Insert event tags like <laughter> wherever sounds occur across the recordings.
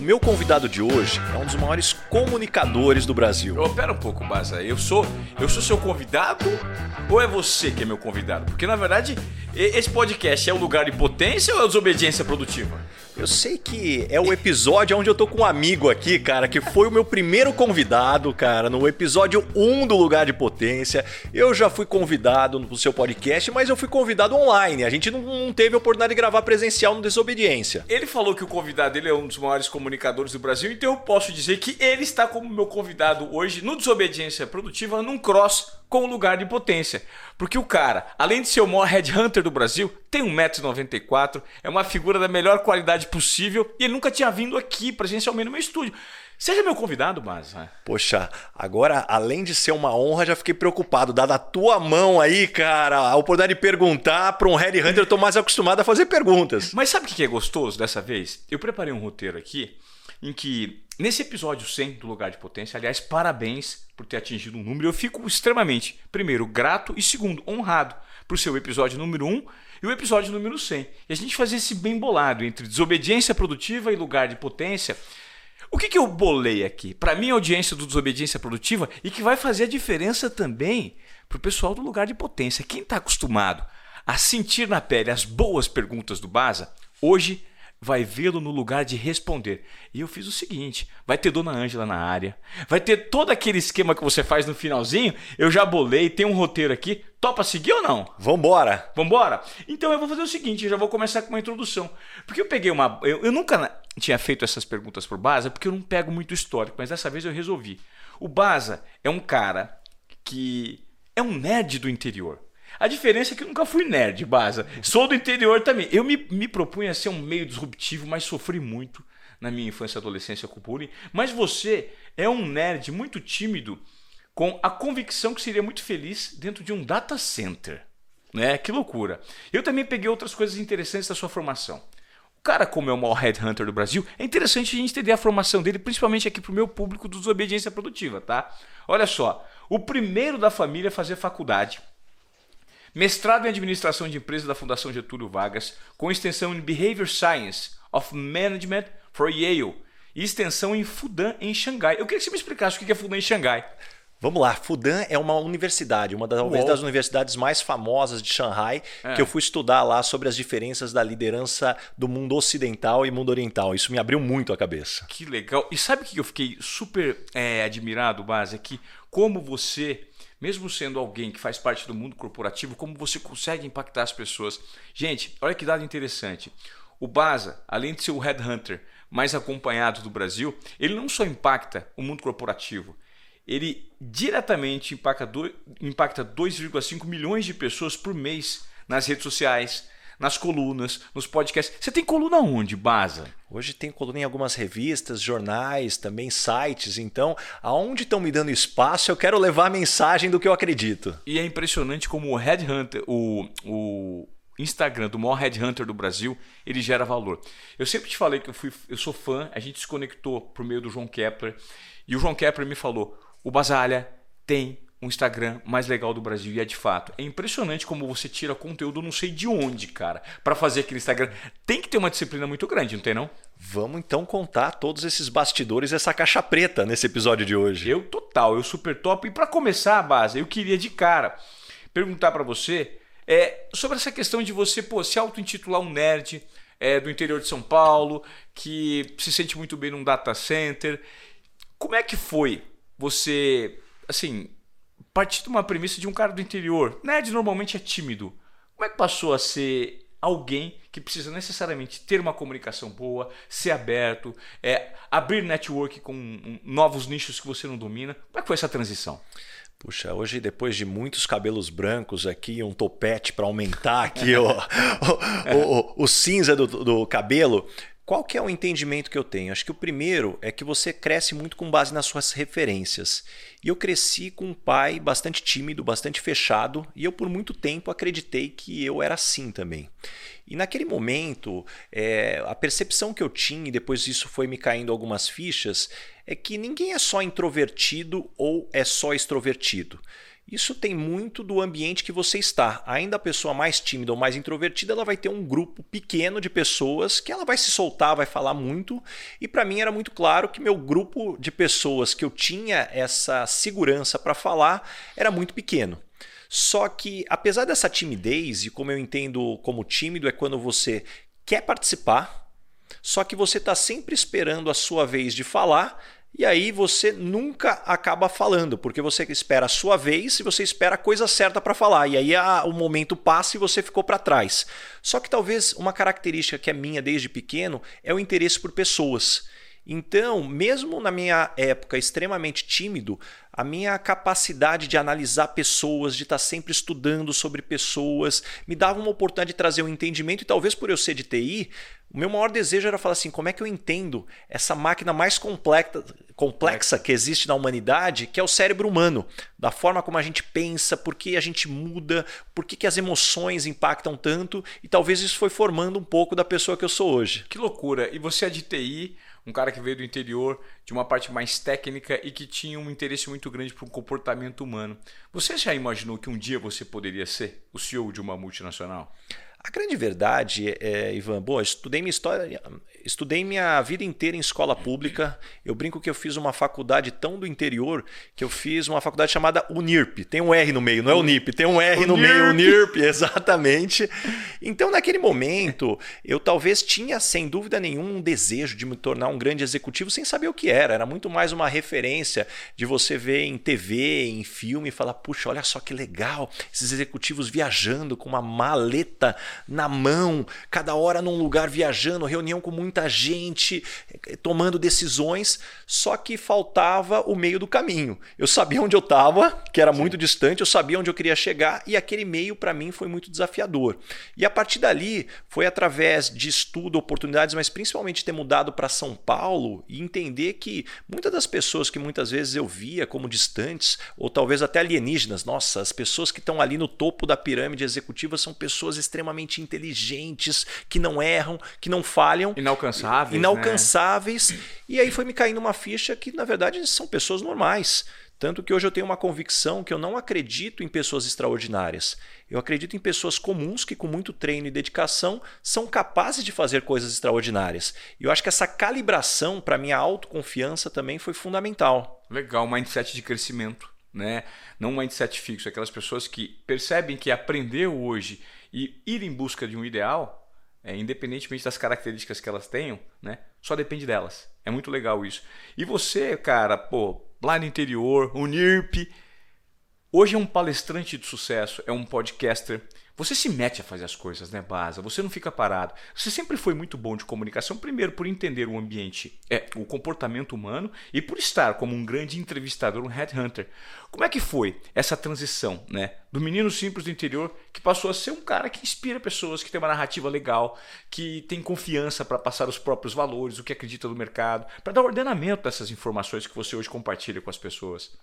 Meu convidado de hoje é um dos maiores comunicadores do Brasil. Ô, pera um pouco, Baza. Eu sou, eu sou seu convidado ou é você que é meu convidado? Porque na verdade, esse podcast é o lugar de potência ou é desobediência produtiva? Eu sei que é o episódio onde eu tô com um amigo aqui, cara, que foi o meu primeiro convidado, cara, no episódio 1 do Lugar de Potência. Eu já fui convidado no seu podcast, mas eu fui convidado online. A gente não teve a oportunidade de gravar presencial no Desobediência. Ele falou que o convidado dele é um dos maiores comunicadores do Brasil, então eu posso dizer que ele está como meu convidado hoje no Desobediência Produtiva num cross com o lugar de potência. Porque o cara, além de ser o maior headhunter do Brasil, tem 1,94m, é uma figura da melhor qualidade possível e ele nunca tinha vindo aqui presencialmente no meu estúdio. Seja meu convidado, mas. Poxa, agora, além de ser uma honra, já fiquei preocupado. Dada a tua mão aí, cara, a oportunidade de perguntar para um headhunter, eu tô mais acostumado a fazer perguntas. Mas sabe o que é gostoso dessa vez? Eu preparei um roteiro aqui em que, nesse episódio 100 do Lugar de Potência, aliás, parabéns por ter atingido um número. Eu fico extremamente, primeiro, grato e, segundo, honrado por seu episódio número 1 e o episódio número 100. E a gente fazer esse bem bolado entre desobediência produtiva e lugar de potência. O que, que eu bolei aqui? Para mim, audiência do Desobediência Produtiva e que vai fazer a diferença também para o pessoal do lugar de potência. Quem está acostumado a sentir na pele as boas perguntas do Baza, hoje vai vê-lo no lugar de responder. E eu fiz o seguinte: vai ter Dona Ângela na área, vai ter todo aquele esquema que você faz no finalzinho. Eu já bolei, tem um roteiro aqui. Topa seguir ou não? Vambora! Vambora? Então eu vou fazer o seguinte: eu já vou começar com uma introdução. Porque eu peguei uma. Eu, eu nunca tinha feito essas perguntas por Baza, porque eu não pego muito histórico, mas dessa vez eu resolvi. O Baza é um cara que é um nerd do interior. A diferença é que eu nunca fui nerd, Baza. Sou do interior também. Eu me, me propunha ser um meio disruptivo, mas sofri muito na minha infância e adolescência com bullying. Mas você é um nerd muito tímido, com a convicção que seria muito feliz dentro de um data center. Né? Que loucura. Eu também peguei outras coisas interessantes da sua formação. O cara, como é o maior headhunter do Brasil, é interessante a gente entender a formação dele, principalmente aqui para o meu público do Desobediência Produtiva, tá? Olha só, o primeiro da família a fazer faculdade mestrado em administração de empresas da Fundação Getúlio Vargas, com extensão em Behavior Science of Management for Yale e extensão em Fudan, em Xangai. Eu queria que você me explicasse o que é Fudan em Xangai. Vamos lá, Fudan é uma universidade, uma das, talvez das universidades mais famosas de Shanghai, é. que eu fui estudar lá sobre as diferenças da liderança do mundo ocidental e mundo oriental. Isso me abriu muito a cabeça. Que legal. E sabe o que eu fiquei super é, admirado, Base? É que como você mesmo sendo alguém que faz parte do mundo corporativo, como você consegue impactar as pessoas. Gente, olha que dado interessante. O Baza, além de ser o headhunter mais acompanhado do Brasil, ele não só impacta o mundo corporativo, ele diretamente impacta 2,5 milhões de pessoas por mês nas redes sociais, nas colunas, nos podcasts. Você tem coluna onde, Baza? Hoje tem coluna em algumas revistas, jornais, também sites. Então, aonde estão me dando espaço, eu quero levar a mensagem do que eu acredito. E é impressionante como o Headhunter, o, o Instagram do maior Headhunter do Brasil, ele gera valor. Eu sempre te falei que eu, fui, eu sou fã, a gente se conectou por meio do João Kepler. E o João Kepler me falou: o Basalha tem um Instagram mais legal do Brasil. E é de fato. É impressionante como você tira conteúdo não sei de onde, cara, para fazer aquele Instagram. Tem que ter uma disciplina muito grande, não tem não? Vamos então contar todos esses bastidores, essa caixa preta nesse episódio de hoje. Eu total, eu super top. E para começar a base, eu queria de cara perguntar para você é, sobre essa questão de você pô, se auto-intitular um nerd é, do interior de São Paulo, que se sente muito bem num data center. Como é que foi você, assim, partir de uma premissa de um cara do interior. Nerd normalmente é tímido. Como é que passou a ser alguém que precisa necessariamente ter uma comunicação boa, ser aberto, é, abrir network com novos nichos que você não domina? Como é que foi essa transição? Puxa, hoje depois de muitos cabelos brancos aqui, um topete para aumentar aqui <laughs> o, o, o, o, cinza do, do cabelo, qual que é o entendimento que eu tenho? Acho que o primeiro é que você cresce muito com base nas suas referências. E eu cresci com um pai bastante tímido, bastante fechado, e eu por muito tempo acreditei que eu era assim também. E naquele momento, é, a percepção que eu tinha, e depois isso foi me caindo algumas fichas, é que ninguém é só introvertido ou é só extrovertido. Isso tem muito do ambiente que você está. Ainda a pessoa mais tímida ou mais introvertida, ela vai ter um grupo pequeno de pessoas que ela vai se soltar, vai falar muito. E para mim era muito claro que meu grupo de pessoas que eu tinha essa segurança para falar era muito pequeno. Só que, apesar dessa timidez, e como eu entendo como tímido, é quando você quer participar, só que você está sempre esperando a sua vez de falar e aí você nunca acaba falando, porque você espera a sua vez e você espera a coisa certa para falar. E aí a, o momento passa e você ficou para trás. Só que talvez uma característica que é minha desde pequeno é o interesse por pessoas. Então, mesmo na minha época extremamente tímido, a minha capacidade de analisar pessoas, de estar sempre estudando sobre pessoas, me dava uma oportunidade de trazer um entendimento e talvez por eu ser de TI, o meu maior desejo era falar assim, como é que eu entendo essa máquina mais complexa, complexa que existe na humanidade, que é o cérebro humano, da forma como a gente pensa, por que a gente muda, por que, que as emoções impactam tanto, e talvez isso foi formando um pouco da pessoa que eu sou hoje. Que loucura! E você é de TI, um cara que veio do interior, de uma parte mais técnica e que tinha um interesse muito grande para o comportamento humano. Você já imaginou que um dia você poderia ser o CEO de uma multinacional? A grande verdade, é, Ivan, bom, estudei minha história, estudei minha vida inteira em escola pública. Eu brinco que eu fiz uma faculdade tão do interior que eu fiz uma faculdade chamada Unirp. Tem um R no meio, não é Unip, tem um R no meio, Unirp, <laughs> exatamente. Então, naquele momento, eu talvez tinha, sem dúvida nenhuma, um desejo de me tornar um grande executivo sem saber o que era. Era muito mais uma referência de você ver em TV, em filme, e falar: puxa, olha só que legal, esses executivos viajando com uma maleta na mão, cada hora num lugar viajando, reunião com muita gente, eh, tomando decisões, só que faltava o meio do caminho. Eu sabia onde eu estava, que era Sim. muito distante, eu sabia onde eu queria chegar e aquele meio para mim foi muito desafiador. E a partir dali foi através de estudo, oportunidades, mas principalmente ter mudado para São Paulo e entender que muitas das pessoas que muitas vezes eu via como distantes ou talvez até alienígenas, nossa, as pessoas que estão ali no topo da pirâmide executiva são pessoas extremamente extremamente inteligentes, que não erram, que não falham. Inalcançáveis. Inalcançáveis. Né? E aí foi me caindo uma ficha que, na verdade, são pessoas normais. Tanto que hoje eu tenho uma convicção que eu não acredito em pessoas extraordinárias. Eu acredito em pessoas comuns que, com muito treino e dedicação, são capazes de fazer coisas extraordinárias. E eu acho que essa calibração para minha autoconfiança também foi fundamental. Legal, mindset de crescimento. Né? Não um mindset fixo, aquelas pessoas que percebem que aprender hoje e ir em busca de um ideal, é, independentemente das características que elas tenham, né, só depende delas. É muito legal isso. E você, cara, pô, lá no interior, Unirp, hoje é um palestrante de sucesso, é um podcaster. Você se mete a fazer as coisas, né, Baza? Você não fica parado. Você sempre foi muito bom de comunicação, primeiro por entender o ambiente, é, o comportamento humano e por estar como um grande entrevistador, um headhunter. Como é que foi essa transição, né, do menino simples do interior que passou a ser um cara que inspira pessoas, que tem uma narrativa legal, que tem confiança para passar os próprios valores, o que acredita no mercado, para dar ordenamento dessas informações que você hoje compartilha com as pessoas?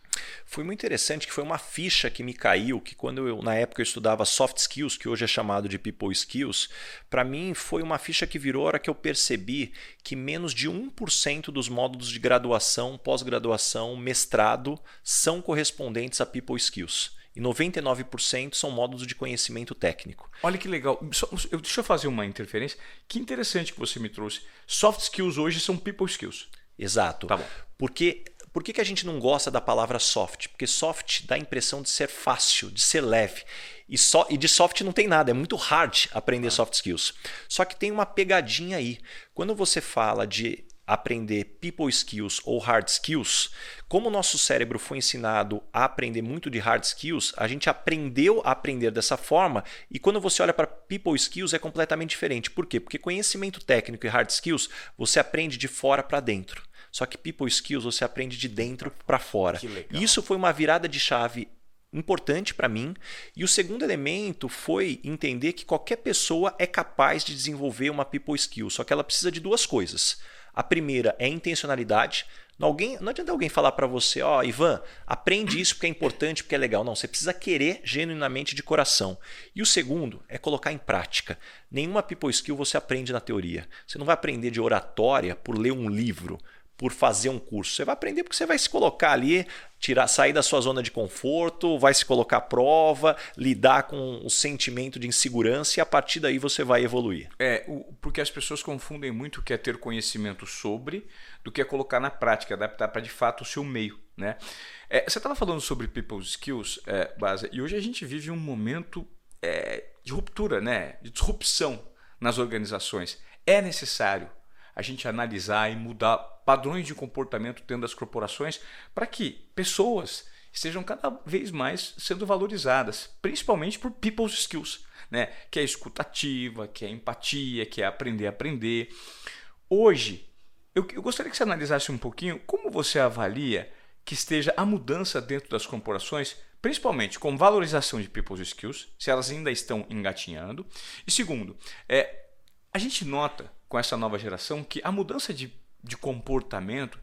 Foi muito interessante que foi uma ficha que me caiu, que quando eu na época eu estudava soft skills, que hoje é chamado de people skills, para mim foi uma ficha que virou a hora que eu percebi que menos de 1% dos módulos de graduação, pós-graduação, mestrado são correspondentes a People Skills. E 99% são módulos de conhecimento técnico. Olha que legal. deixa eu fazer uma interferência. Que interessante que você me trouxe. Soft skills hoje são people skills. Exato. Tá bom. Porque por que, que a gente não gosta da palavra soft? Porque soft dá a impressão de ser fácil, de ser leve. E, so, e de soft não tem nada, é muito hard aprender ah. soft skills. Só que tem uma pegadinha aí. Quando você fala de aprender people skills ou hard skills, como o nosso cérebro foi ensinado a aprender muito de hard skills, a gente aprendeu a aprender dessa forma e quando você olha para people skills é completamente diferente. Por quê? Porque conhecimento técnico e hard skills você aprende de fora para dentro. Só que people skills você aprende de dentro para fora. Isso foi uma virada de chave importante para mim. E o segundo elemento foi entender que qualquer pessoa é capaz de desenvolver uma people skill, só que ela precisa de duas coisas. A primeira é intencionalidade. Não, alguém, não adianta alguém falar para você, ó, oh, Ivan, aprende isso porque é importante, porque é legal. Não, você precisa querer genuinamente de coração. E o segundo é colocar em prática. Nenhuma people skill você aprende na teoria. Você não vai aprender de oratória por ler um livro. Por fazer um curso. Você vai aprender porque você vai se colocar ali, tirar, sair da sua zona de conforto, vai se colocar à prova, lidar com o sentimento de insegurança e a partir daí você vai evoluir. É, porque as pessoas confundem muito o que é ter conhecimento sobre do que é colocar na prática, adaptar para de fato o seu meio. Né? É, você estava falando sobre people skills, é, e hoje a gente vive um momento é, de ruptura, né? de disrupção nas organizações. É necessário a gente analisar e mudar padrões de comportamento dentro das corporações para que pessoas estejam cada vez mais sendo valorizadas, principalmente por people's skills, né? que é escutativa, que é empatia, que é aprender a aprender. Hoje, eu, eu gostaria que você analisasse um pouquinho como você avalia que esteja a mudança dentro das corporações, principalmente com valorização de people's skills, se elas ainda estão engatinhando. E segundo, é, a gente nota com essa nova geração que a mudança de, de comportamento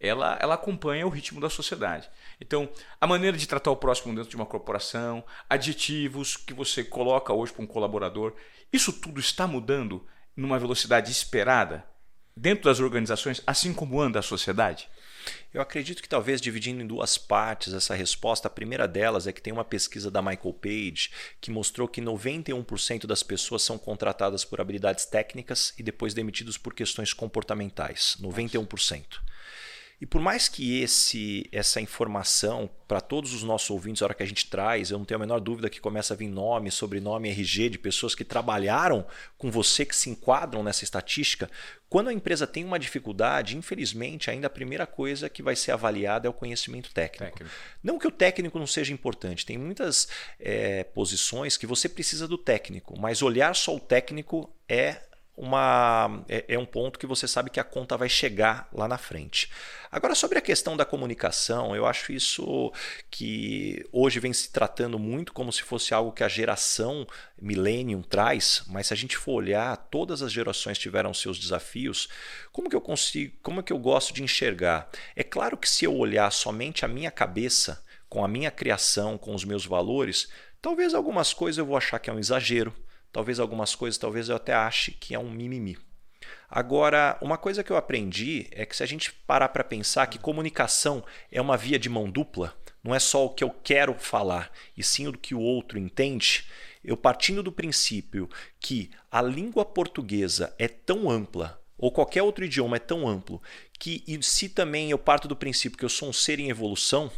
ela, ela acompanha o ritmo da sociedade. Então, a maneira de tratar o próximo dentro de uma corporação, adjetivos que você coloca hoje para um colaborador, isso tudo está mudando numa velocidade esperada dentro das organizações, assim como anda a sociedade? Eu acredito que talvez dividindo em duas partes essa resposta, a primeira delas é que tem uma pesquisa da Michael Page que mostrou que 91% das pessoas são contratadas por habilidades técnicas e depois demitidos por questões comportamentais. 91%. E por mais que esse essa informação para todos os nossos ouvintes, a hora que a gente traz, eu não tenho a menor dúvida que começa a vir nome, sobrenome, RG de pessoas que trabalharam com você, que se enquadram nessa estatística. Quando a empresa tem uma dificuldade, infelizmente, ainda a primeira coisa que vai ser avaliada é o conhecimento técnico. técnico. Não que o técnico não seja importante, tem muitas é, posições que você precisa do técnico, mas olhar só o técnico é uma é, é, um ponto que você sabe que a conta vai chegar lá na frente. Agora, sobre a questão da comunicação, eu acho isso que hoje vem se tratando muito como se fosse algo que a geração Millennium traz, mas se a gente for olhar, todas as gerações tiveram seus desafios. Como que eu consigo, como é que eu gosto de enxergar? É claro que se eu olhar somente a minha cabeça, com a minha criação, com os meus valores, talvez algumas coisas eu vou achar que é um exagero Talvez algumas coisas, talvez eu até ache que é um mimimi. Agora, uma coisa que eu aprendi é que se a gente parar para pensar que comunicação é uma via de mão dupla, não é só o que eu quero falar, e sim o que o outro entende, eu partindo do princípio que a língua portuguesa é tão ampla, ou qualquer outro idioma é tão amplo, que se também eu parto do princípio que eu sou um ser em evolução,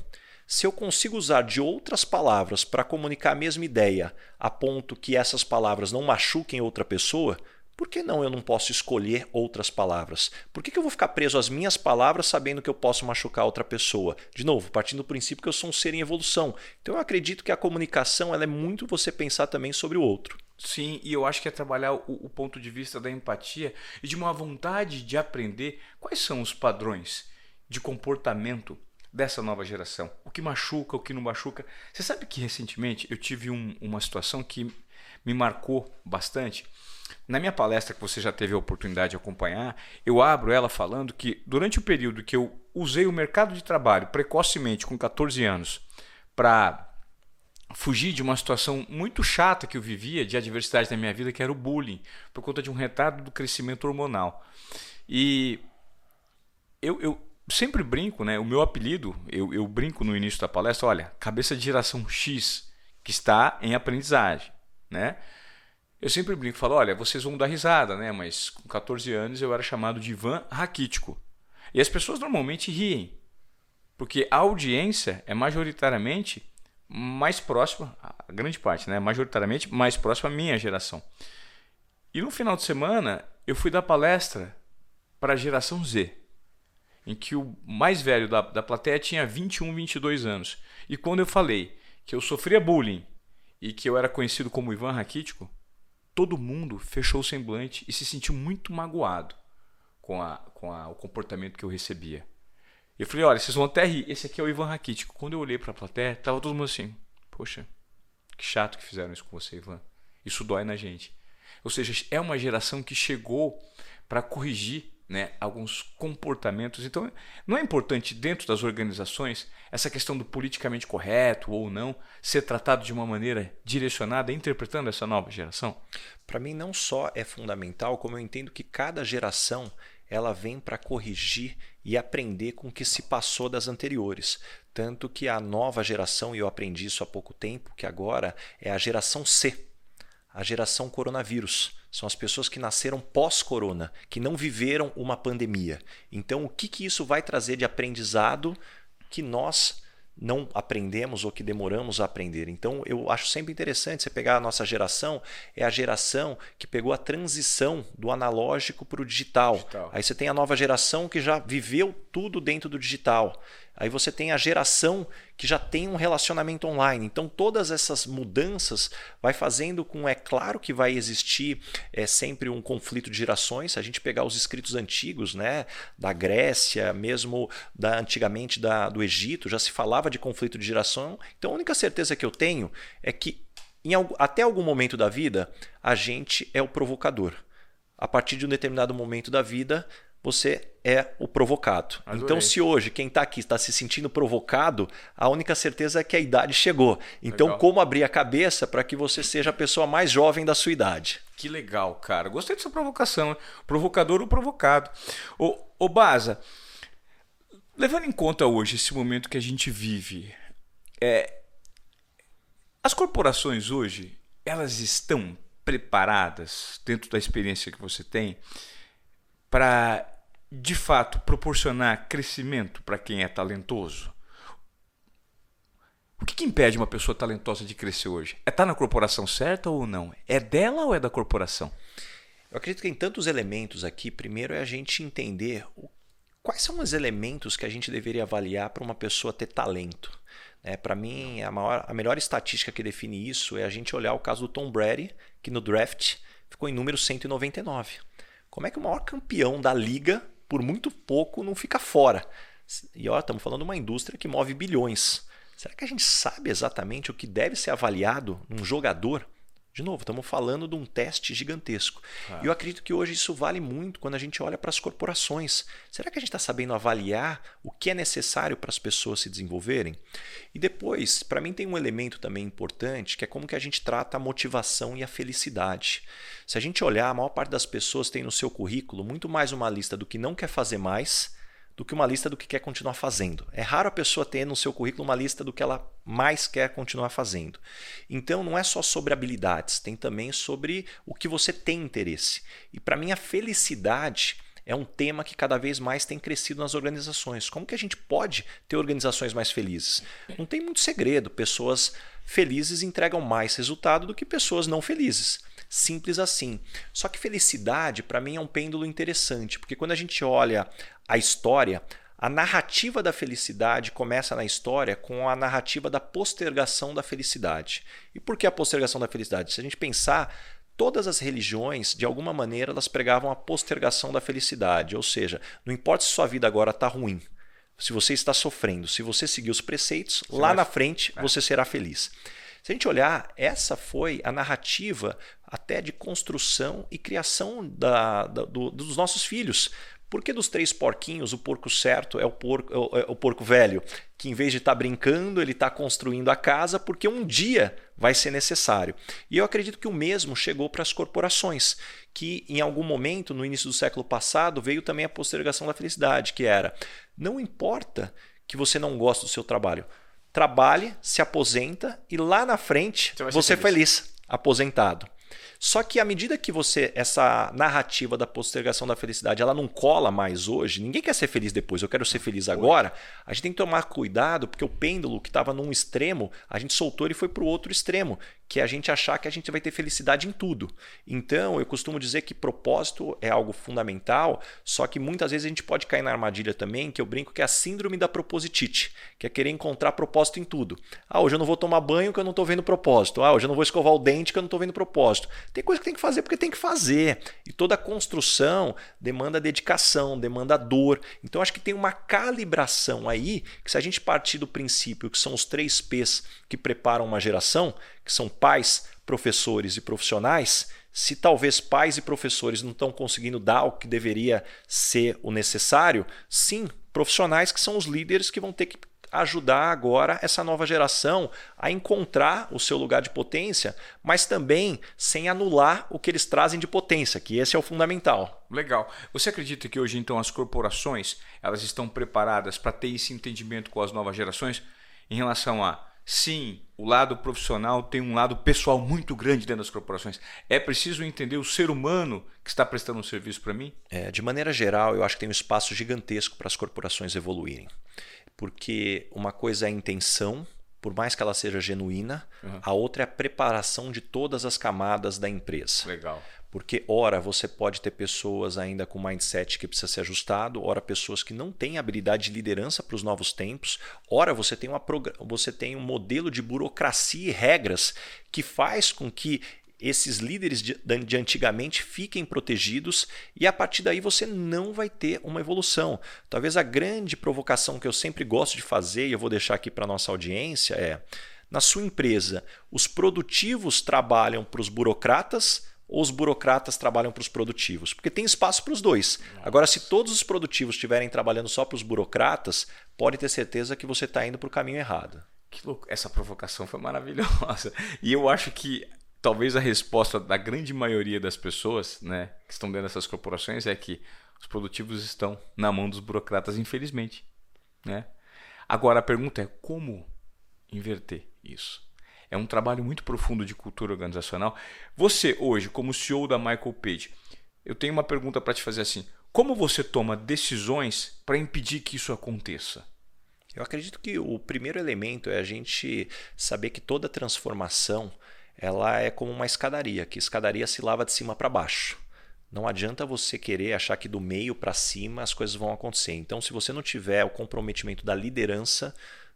se eu consigo usar de outras palavras para comunicar a mesma ideia, a ponto que essas palavras não machuquem outra pessoa, por que não eu não posso escolher outras palavras? Por que, que eu vou ficar preso às minhas palavras sabendo que eu posso machucar outra pessoa? De novo, partindo do princípio que eu sou um ser em evolução. Então eu acredito que a comunicação ela é muito você pensar também sobre o outro. Sim, e eu acho que é trabalhar o, o ponto de vista da empatia e de uma vontade de aprender quais são os padrões de comportamento dessa nova geração. O que machuca, o que não machuca. Você sabe que recentemente eu tive um, uma situação que me marcou bastante. Na minha palestra, que você já teve a oportunidade de acompanhar, eu abro ela falando que durante o período que eu usei o mercado de trabalho precocemente, com 14 anos, para fugir de uma situação muito chata que eu vivia de adversidade na minha vida, que era o bullying, por conta de um retardo do crescimento hormonal. E eu, eu sempre brinco, né? O meu apelido, eu, eu brinco no início da palestra, olha, cabeça de geração X que está em aprendizagem, né? Eu sempre brinco, falo, olha, vocês vão dar risada, né? Mas com 14 anos eu era chamado de Ivan Raquítico. E as pessoas normalmente riem, porque a audiência é majoritariamente mais próxima, a grande parte, né? Majoritariamente mais próxima à minha geração. E no final de semana eu fui dar palestra para a geração Z em que o mais velho da, da plateia tinha 21, 22 anos. E quando eu falei que eu sofria bullying e que eu era conhecido como Ivan Raquítico, todo mundo fechou o semblante e se sentiu muito magoado com, a, com a, o comportamento que eu recebia. Eu falei, olha, vocês vão até rir, esse aqui é o Ivan Raquítico. Quando eu olhei para a plateia, tava todo mundo assim, poxa, que chato que fizeram isso com você, Ivan. Isso dói na gente. Ou seja, é uma geração que chegou para corrigir né, alguns comportamentos. Então, não é importante dentro das organizações essa questão do politicamente correto ou não ser tratado de uma maneira direcionada, interpretando essa nova geração? Para mim, não só é fundamental, como eu entendo que cada geração ela vem para corrigir e aprender com o que se passou das anteriores. Tanto que a nova geração, e eu aprendi isso há pouco tempo, que agora é a geração C, a geração coronavírus. São as pessoas que nasceram pós-corona, que não viveram uma pandemia. Então, o que, que isso vai trazer de aprendizado que nós não aprendemos ou que demoramos a aprender. Então, eu acho sempre interessante você pegar a nossa geração, é a geração que pegou a transição do analógico para o digital. digital. Aí você tem a nova geração que já viveu tudo dentro do digital. Aí você tem a geração que já tem um relacionamento online. Então todas essas mudanças vai fazendo com é claro que vai existir é sempre um conflito de gerações. Se a gente pegar os escritos antigos, né, da Grécia, mesmo da antigamente da, do Egito, já se falava de conflito de geração. Então a única certeza que eu tenho é que em, até algum momento da vida a gente é o provocador. A partir de um determinado momento da vida, você é o provocado. Adorei. Então, se hoje quem está aqui está se sentindo provocado, a única certeza é que a idade chegou. Então, legal. como abrir a cabeça para que você seja a pessoa mais jovem da sua idade? Que legal, cara. Gostei dessa provocação. Provocador ou provocado. Ô, ô Baza, levando em conta hoje esse momento que a gente vive, é, as corporações hoje, elas estão preparadas, dentro da experiência que você tem, para de fato proporcionar crescimento para quem é talentoso? O que, que, impede uma pessoa talentosa de crescer hoje? É estar tá na corporação certa ou não? É dela ou é da corporação? Eu acredito que em tantos elementos aqui, primeiro é a gente entender o, quais são os elementos que a gente deveria avaliar para uma pessoa ter talento. É, para mim, a, maior, a melhor estatística que define isso é a gente olhar o caso do Tom Brady, que no draft ficou em número 199. Como é que o maior campeão da liga por muito pouco não fica fora. E ó, estamos falando de uma indústria que move bilhões. Será que a gente sabe exatamente o que deve ser avaliado num jogador? De novo, estamos falando de um teste gigantesco. Ah. E eu acredito que hoje isso vale muito quando a gente olha para as corporações. Será que a gente está sabendo avaliar o que é necessário para as pessoas se desenvolverem? E depois, para mim tem um elemento também importante, que é como que a gente trata a motivação e a felicidade. Se a gente olhar, a maior parte das pessoas tem no seu currículo muito mais uma lista do que não quer fazer mais do que uma lista do que quer continuar fazendo. É raro a pessoa ter no seu currículo uma lista do que ela mais quer continuar fazendo. Então não é só sobre habilidades, tem também sobre o que você tem interesse. E para mim a felicidade é um tema que cada vez mais tem crescido nas organizações. Como que a gente pode ter organizações mais felizes? Não tem muito segredo. Pessoas felizes entregam mais resultado do que pessoas não felizes. Simples assim. Só que felicidade, para mim, é um pêndulo interessante, porque quando a gente olha a história, a narrativa da felicidade começa na história com a narrativa da postergação da felicidade. E por que a postergação da felicidade? Se a gente pensar, todas as religiões, de alguma maneira, elas pregavam a postergação da felicidade. Ou seja, não importa se sua vida agora está ruim, se você está sofrendo, se você seguir os preceitos, você lá vai... na frente é. você será feliz. Se a gente olhar, essa foi a narrativa até de construção e criação da, da, do, dos nossos filhos. Por que dos três porquinhos o porco certo é o porco, é o, é porco velho? Que em vez de estar tá brincando, ele está construindo a casa porque um dia vai ser necessário. E eu acredito que o mesmo chegou para as corporações, que em algum momento, no início do século passado, veio também a postergação da felicidade, que era: não importa que você não goste do seu trabalho, trabalhe, se aposenta e lá na frente você, você é feliz. feliz, aposentado. Só que à medida que você essa narrativa da postergação da felicidade, ela não cola mais hoje, ninguém quer ser feliz depois, eu quero ser feliz agora. A gente tem que tomar cuidado porque o pêndulo que estava num extremo, a gente soltou e foi para o outro extremo, que é a gente achar que a gente vai ter felicidade em tudo. Então, eu costumo dizer que propósito é algo fundamental, só que muitas vezes a gente pode cair na armadilha também, que eu brinco que é a síndrome da propositite, que é querer encontrar propósito em tudo. Ah, hoje eu não vou tomar banho que eu não estou vendo propósito. Ah, hoje eu não vou escovar o dente que eu não estou vendo propósito. Tem coisa que tem que fazer porque tem que fazer. E toda construção demanda dedicação, demanda dor. Então, acho que tem uma calibração aí, que se a gente partir do princípio que são os três P's que preparam uma geração, que são pais, professores e profissionais, se talvez pais e professores não estão conseguindo dar o que deveria ser o necessário, sim, profissionais que são os líderes que vão ter que ajudar agora essa nova geração a encontrar o seu lugar de potência, mas também sem anular o que eles trazem de potência, que esse é o fundamental. Legal. Você acredita que hoje então as corporações elas estão preparadas para ter esse entendimento com as novas gerações em relação a sim, o lado profissional tem um lado pessoal muito grande dentro das corporações. É preciso entender o ser humano que está prestando um serviço para mim? É, de maneira geral, eu acho que tem um espaço gigantesco para as corporações evoluírem. Porque uma coisa é a intenção, por mais que ela seja genuína, uhum. a outra é a preparação de todas as camadas da empresa. Legal. Porque, ora, você pode ter pessoas ainda com mindset que precisa ser ajustado, ora, pessoas que não têm habilidade de liderança para os novos tempos, ora, você tem, uma você tem um modelo de burocracia e regras que faz com que esses líderes de, de antigamente fiquem protegidos e a partir daí você não vai ter uma evolução. Talvez a grande provocação que eu sempre gosto de fazer, e eu vou deixar aqui para a nossa audiência, é: na sua empresa, os produtivos trabalham para os burocratas ou os burocratas trabalham para os produtivos? Porque tem espaço para os dois. Agora, se todos os produtivos estiverem trabalhando só para os burocratas, pode ter certeza que você está indo para o caminho errado. Que louco. Essa provocação foi maravilhosa. E eu acho que talvez a resposta da grande maioria das pessoas né, que estão dentro dessas corporações é que os produtivos estão na mão dos burocratas, infelizmente. Né? Agora a pergunta é como inverter isso? É um trabalho muito profundo de cultura organizacional. Você, hoje, como CEO da Michael Page, eu tenho uma pergunta para te fazer assim: como você toma decisões para impedir que isso aconteça? Eu acredito que o primeiro elemento é a gente saber que toda transformação ela é como uma escadaria, que escadaria se lava de cima para baixo. Não adianta você querer achar que do meio para cima as coisas vão acontecer. Então, se você não tiver o comprometimento da liderança,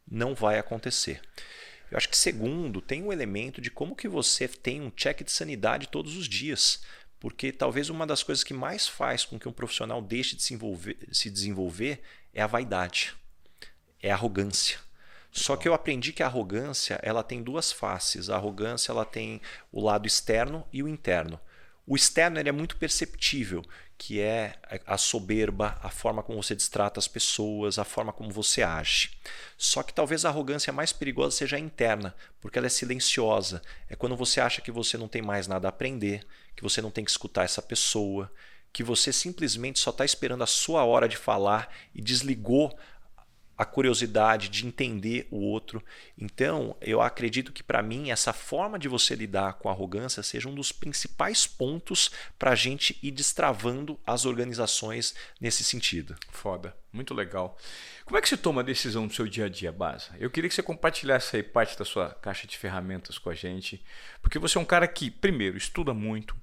não vai acontecer. Eu acho que segundo, tem um elemento de como que você tem um check de sanidade todos os dias. Porque talvez uma das coisas que mais faz com que um profissional deixe de se, envolver, se desenvolver é a vaidade, é a arrogância. Só que eu aprendi que a arrogância ela tem duas faces. A arrogância ela tem o lado externo e o interno. O externo ele é muito perceptível, que é a soberba, a forma como você destrata as pessoas, a forma como você age. Só que talvez a arrogância mais perigosa seja a interna, porque ela é silenciosa. É quando você acha que você não tem mais nada a aprender, que você não tem que escutar essa pessoa, que você simplesmente só está esperando a sua hora de falar e desligou a curiosidade de entender o outro. Então, eu acredito que para mim essa forma de você lidar com a arrogância seja um dos principais pontos para a gente ir destravando as organizações nesse sentido. Foda, muito legal. Como é que você toma a decisão no seu dia a dia, Baza? Eu queria que você compartilhasse aí parte da sua caixa de ferramentas com a gente, porque você é um cara que, primeiro, estuda muito,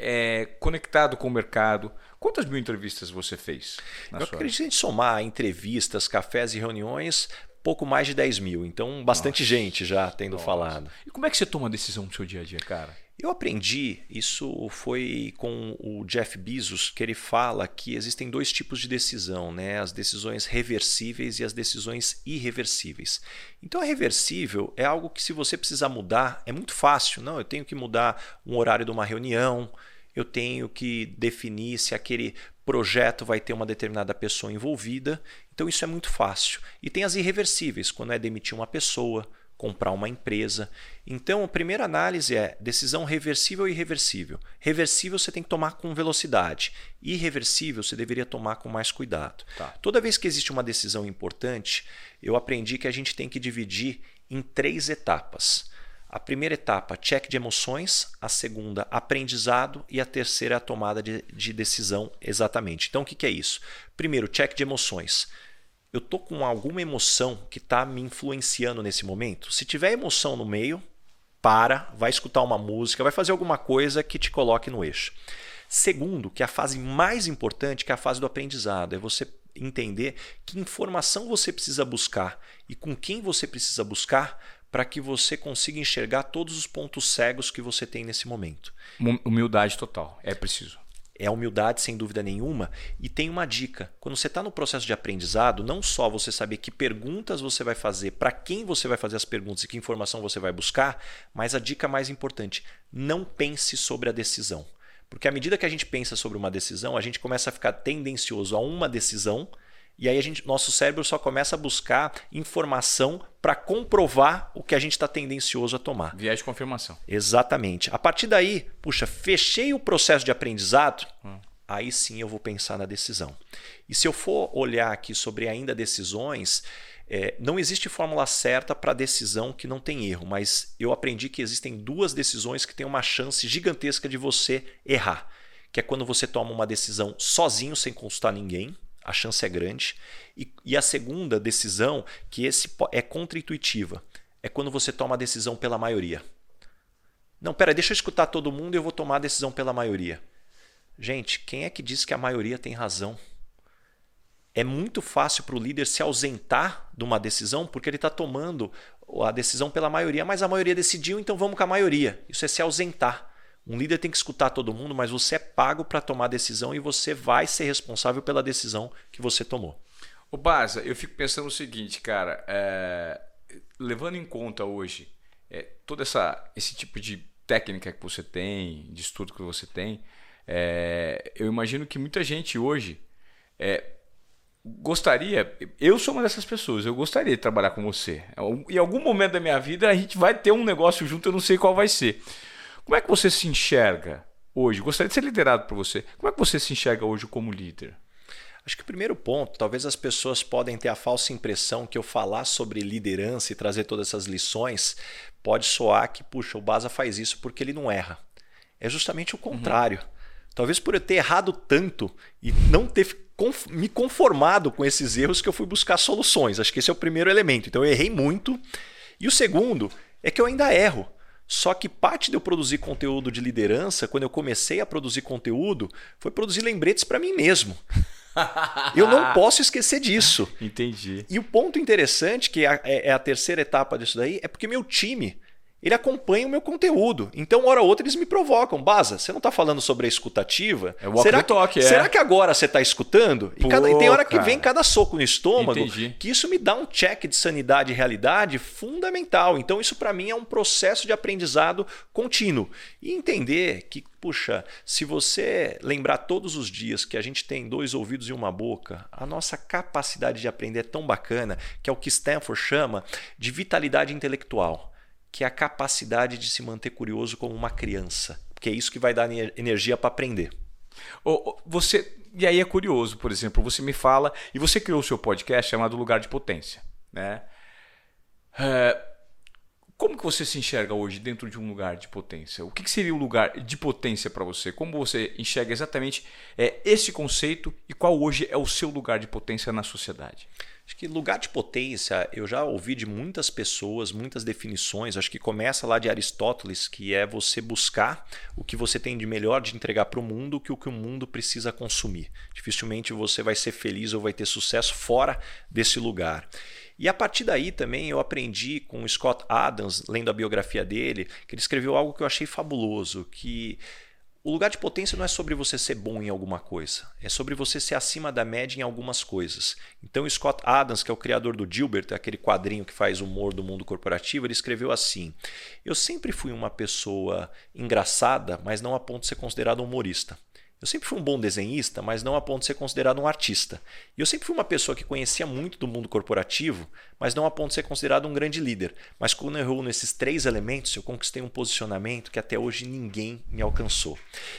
é conectado com o mercado. Quantas mil entrevistas você fez? Eu acredito que a gente somar entrevistas, cafés e reuniões, pouco mais de 10 mil. Então, bastante Nossa. gente já tendo Nossa. falado. E como é que você toma a decisão no seu dia a dia, cara? Eu aprendi, isso foi com o Jeff Bezos, que ele fala que existem dois tipos de decisão, né? as decisões reversíveis e as decisões irreversíveis. Então, a reversível é algo que, se você precisar mudar, é muito fácil. Não, eu tenho que mudar um horário de uma reunião, eu tenho que definir se aquele projeto vai ter uma determinada pessoa envolvida. Então, isso é muito fácil. E tem as irreversíveis, quando é demitir uma pessoa, comprar uma empresa. Então, a primeira análise é decisão reversível e irreversível. Reversível você tem que tomar com velocidade. Irreversível você deveria tomar com mais cuidado. Tá. Toda vez que existe uma decisão importante, eu aprendi que a gente tem que dividir em três etapas. A primeira etapa, check de emoções, a segunda, aprendizado e a terceira, a tomada de, de decisão exatamente. Então, o que, que é isso? Primeiro, check de emoções eu tô com alguma emoção que está me influenciando nesse momento? Se tiver emoção no meio, para, vai escutar uma música, vai fazer alguma coisa que te coloque no eixo. Segundo, que é a fase mais importante, que é a fase do aprendizado, é você entender que informação você precisa buscar e com quem você precisa buscar para que você consiga enxergar todos os pontos cegos que você tem nesse momento. Humildade total, é preciso é humildade sem dúvida nenhuma. E tem uma dica: quando você está no processo de aprendizado, não só você saber que perguntas você vai fazer, para quem você vai fazer as perguntas e que informação você vai buscar, mas a dica mais importante: não pense sobre a decisão. Porque à medida que a gente pensa sobre uma decisão, a gente começa a ficar tendencioso a uma decisão E aí a gente, nosso cérebro só começa a buscar informação para comprovar o que a gente está tendencioso a tomar. Viés de confirmação. Exatamente. A partir daí, puxa, fechei o processo de aprendizado, hum. aí sim eu vou pensar na decisão. E se eu for olhar aqui sobre ainda decisões, é, não existe fórmula certa para decisão que não tem erro, mas eu aprendi que existem duas decisões que têm uma chance gigantesca de você errar. Que é quando você toma uma decisão sozinho, sem consultar ninguém, a chance é grande. E, e a segunda decisão, que esse é contra-intuitiva, é quando você toma a decisão pela maioria. Não, pera, deixa eu escutar todo mundo e eu vou tomar a decisão pela maioria. Gente, quem é que diz que a maioria tem razão? É muito fácil para o líder se ausentar de uma decisão porque ele está tomando a decisão pela maioria, mas a maioria decidiu, então vamos com a maioria. Isso é se ausentar. Um líder tem que escutar todo mundo, mas você é pago para tomar a decisão e você vai ser responsável pela decisão que você tomou. O Baza, eu fico pensando o seguinte, cara, é... levando em conta hoje é, todo essa, esse tipo de técnica que você tem, de estudo que você tem, é... eu imagino que muita gente hoje é, gostaria, eu sou uma dessas pessoas, eu gostaria de trabalhar com você. Em algum momento da minha vida a gente vai ter um negócio junto, eu não sei qual vai ser. Como é que você se enxerga hoje? Gostaria de ser liderado por você. Como é que você se enxerga hoje como líder? Acho que o primeiro ponto, talvez as pessoas podem ter a falsa impressão que eu falar sobre liderança e trazer todas essas lições pode soar que, puxa, o Baza faz isso porque ele não erra. É justamente o contrário. Uhum. Talvez por eu ter errado tanto e não ter me conformado com esses erros que eu fui buscar soluções. Acho que esse é o primeiro elemento. Então eu errei muito. E o segundo é que eu ainda erro. Só que parte de eu produzir conteúdo de liderança, quando eu comecei a produzir conteúdo, foi produzir lembretes para mim mesmo. Eu não <laughs> posso esquecer disso. Entendi. E o ponto interessante, que é, é a terceira etapa disso daí, é porque meu time ele acompanha o meu conteúdo. Então, hora ou outra, eles me provocam. Baza, você não está falando sobre a escutativa? É o será, talk, é. será que agora você está escutando? E, cada, e, tem hora que vem cada soco no estômago, Entendi. que isso me dá um check de sanidade e realidade fundamental. Então, isso para mim é um processo de aprendizado contínuo. E entender que, puxa, se você lembrar todos os dias que a gente tem dois ouvidos e uma boca, a nossa capacidade de aprender é tão bacana, que é o que Stanford chama de vitalidade intelectual que é a capacidade de se manter curioso como uma criança, porque é isso que vai dar energia para aprender. Você e aí é curioso, por exemplo, você me fala e você criou o seu podcast chamado Lugar de Potência, né? É, como que você se enxerga hoje dentro de um lugar de potência? O que, seria o um lugar de potência para você? Como você enxerga exatamente é, esse conceito e qual hoje é o seu lugar de potência na sociedade? Acho que lugar de potência, eu já ouvi de muitas pessoas, muitas definições. Acho que começa lá de Aristóteles, que é você buscar o que você tem de melhor de entregar para o mundo que o que o mundo precisa consumir. Dificilmente você vai ser feliz ou vai ter sucesso fora desse lugar. E a partir daí também eu aprendi com o Scott Adams, lendo a biografia dele, que ele escreveu algo que eu achei fabuloso, que o lugar de potência não é sobre você ser bom em alguma coisa, é sobre você ser acima da média em algumas coisas. Então, Scott Adams, que é o criador do Gilbert, aquele quadrinho que faz humor do mundo corporativo, ele escreveu assim: Eu sempre fui uma pessoa engraçada, mas não a ponto de ser considerado humorista. Eu sempre fui um bom desenhista, mas não a ponto de ser considerado um artista. E eu sempre fui uma pessoa que conhecia muito do mundo corporativo, mas não a ponto de ser considerado um grande líder. Mas quando eu errou nesses três elementos, eu conquistei um posicionamento que até hoje ninguém me alcançou.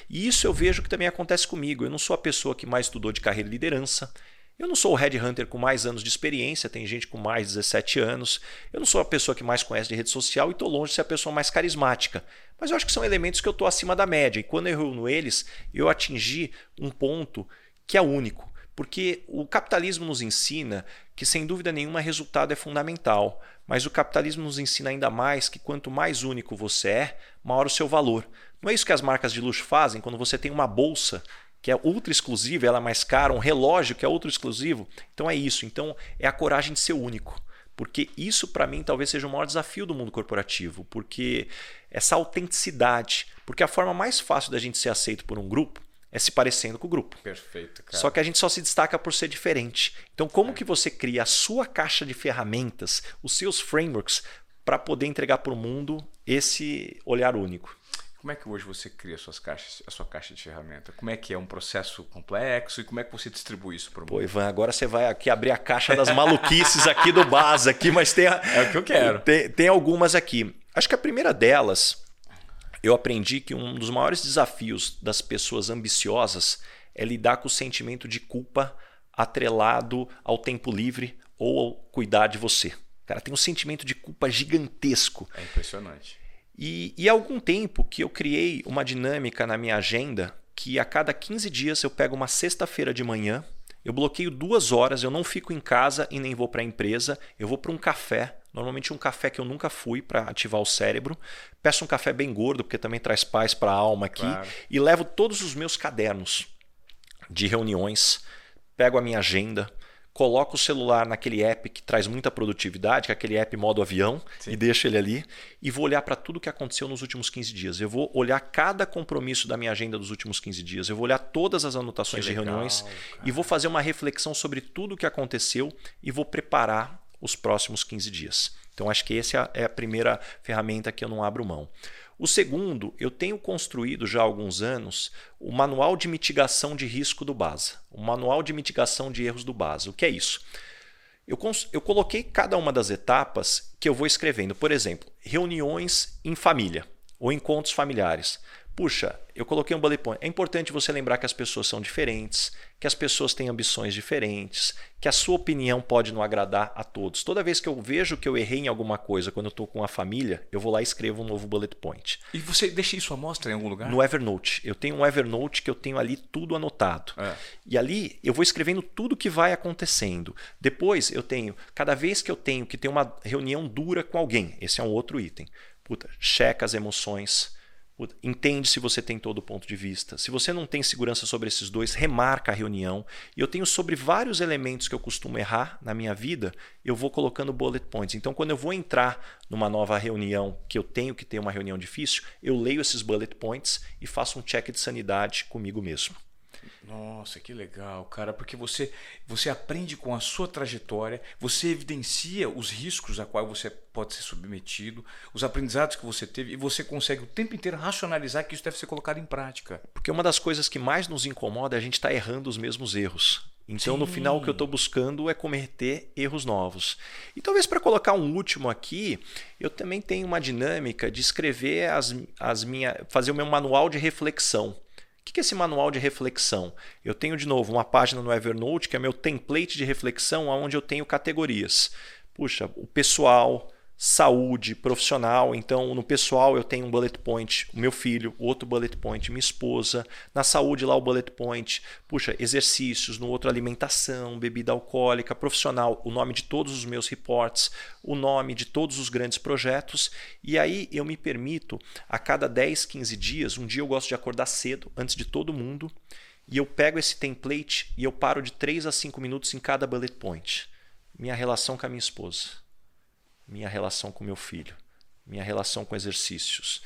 E isso eu vejo que também acontece comigo. Eu não sou a pessoa que mais estudou de carreira e liderança. Eu não sou o headhunter com mais anos de experiência, tem gente com mais de 17 anos. Eu não sou a pessoa que mais conhece de rede social e estou longe de ser a pessoa mais carismática. Mas eu acho que são elementos que eu estou acima da média. E quando eu reúno eles, eu atingi um ponto que é único. Porque o capitalismo nos ensina que, sem dúvida nenhuma, resultado é fundamental. Mas o capitalismo nos ensina ainda mais que quanto mais único você é, maior o seu valor. Não é isso que as marcas de luxo fazem quando você tem uma bolsa que é ultra exclusiva, ela é mais cara, um relógio que é ultra exclusivo. Então é isso. Então é a coragem de ser único. Porque isso, para mim, talvez seja o maior desafio do mundo corporativo. Porque essa autenticidade. Porque a forma mais fácil da gente ser aceito por um grupo é se parecendo com o grupo. Perfeito, cara. Só que a gente só se destaca por ser diferente. Então, como é. que você cria a sua caixa de ferramentas, os seus frameworks, para poder entregar para o mundo esse olhar único? Como é que hoje você cria suas caixas, a sua caixa de ferramenta? Como é que é um processo complexo e como é que você distribui isso para o mundo? Pô, Ivan, agora você vai aqui abrir a caixa das maluquices aqui do Bas aqui, mas tem a, <laughs> é o que eu quero. Tem, tem algumas aqui. Acho que a primeira delas, eu aprendi que um dos maiores desafios das pessoas ambiciosas é lidar com o sentimento de culpa atrelado ao tempo livre ou ao cuidar de você. Cara, tem um sentimento de culpa gigantesco. É impressionante. E, e há algum tempo que eu criei uma dinâmica na minha agenda que a cada 15 dias eu pego uma sexta-feira de manhã, eu bloqueio duas horas, eu não fico em casa e nem vou para a empresa, eu vou para um café, normalmente um café que eu nunca fui para ativar o cérebro, peço um café bem gordo, porque também traz paz para a alma aqui, claro. e levo todos os meus cadernos de reuniões, pego a minha agenda, coloco o celular naquele app que traz muita produtividade, que é aquele app modo avião, Sim. e deixo ele ali, e vou olhar para tudo que aconteceu nos últimos 15 dias. Eu vou olhar cada compromisso da minha agenda dos últimos 15 dias, eu vou olhar todas as anotações legal, de reuniões cara. e vou fazer uma reflexão sobre tudo o que aconteceu e vou preparar os próximos 15 dias. Então acho que essa é a primeira ferramenta que eu não abro mão. O segundo, eu tenho construído já há alguns anos o Manual de Mitigação de Risco do BASA, o Manual de Mitigação de Erros do BASA. O que é isso? Eu, eu coloquei cada uma das etapas que eu vou escrevendo. Por exemplo, reuniões em família ou encontros familiares. Puxa, eu coloquei um bullet point. É importante você lembrar que as pessoas são diferentes, que as pessoas têm ambições diferentes, que a sua opinião pode não agradar a todos. Toda vez que eu vejo que eu errei em alguma coisa quando eu estou com a família, eu vou lá e escrevo um novo bullet point. E você deixa isso à mostra em algum lugar? No Evernote. Eu tenho um Evernote que eu tenho ali tudo anotado. É. E ali eu vou escrevendo tudo que vai acontecendo. Depois eu tenho, cada vez que eu tenho que ter uma reunião dura com alguém, esse é um outro item. Puta, checa as emoções Entende se você tem todo o ponto de vista. Se você não tem segurança sobre esses dois, remarca a reunião. E eu tenho sobre vários elementos que eu costumo errar na minha vida, eu vou colocando bullet points. Então, quando eu vou entrar numa nova reunião, que eu tenho que ter uma reunião difícil, eu leio esses bullet points e faço um check de sanidade comigo mesmo. Nossa, que legal, cara, porque você você aprende com a sua trajetória, você evidencia os riscos a qual você pode ser submetido, os aprendizados que você teve e você consegue o tempo inteiro racionalizar que isso deve ser colocado em prática. Porque uma das coisas que mais nos incomoda é a gente estar tá errando os mesmos erros. Então, Sim. no final, o que eu estou buscando é cometer erros novos. E talvez para colocar um último aqui, eu também tenho uma dinâmica de escrever as, as minha, fazer o meu manual de reflexão. O que é esse manual de reflexão? Eu tenho, de novo, uma página no Evernote que é meu template de reflexão, onde eu tenho categorias. Puxa, o pessoal, saúde, profissional. Então, no pessoal eu tenho um bullet point, o meu filho, outro bullet point, minha esposa. Na saúde lá o bullet point, puxa, exercícios, no outro alimentação, bebida alcoólica, profissional, o nome de todos os meus reports, o nome de todos os grandes projetos. E aí eu me permito a cada 10, 15 dias, um dia eu gosto de acordar cedo, antes de todo mundo, e eu pego esse template e eu paro de 3 a 5 minutos em cada bullet point. Minha relação com a minha esposa minha relação com meu filho, minha relação com exercícios,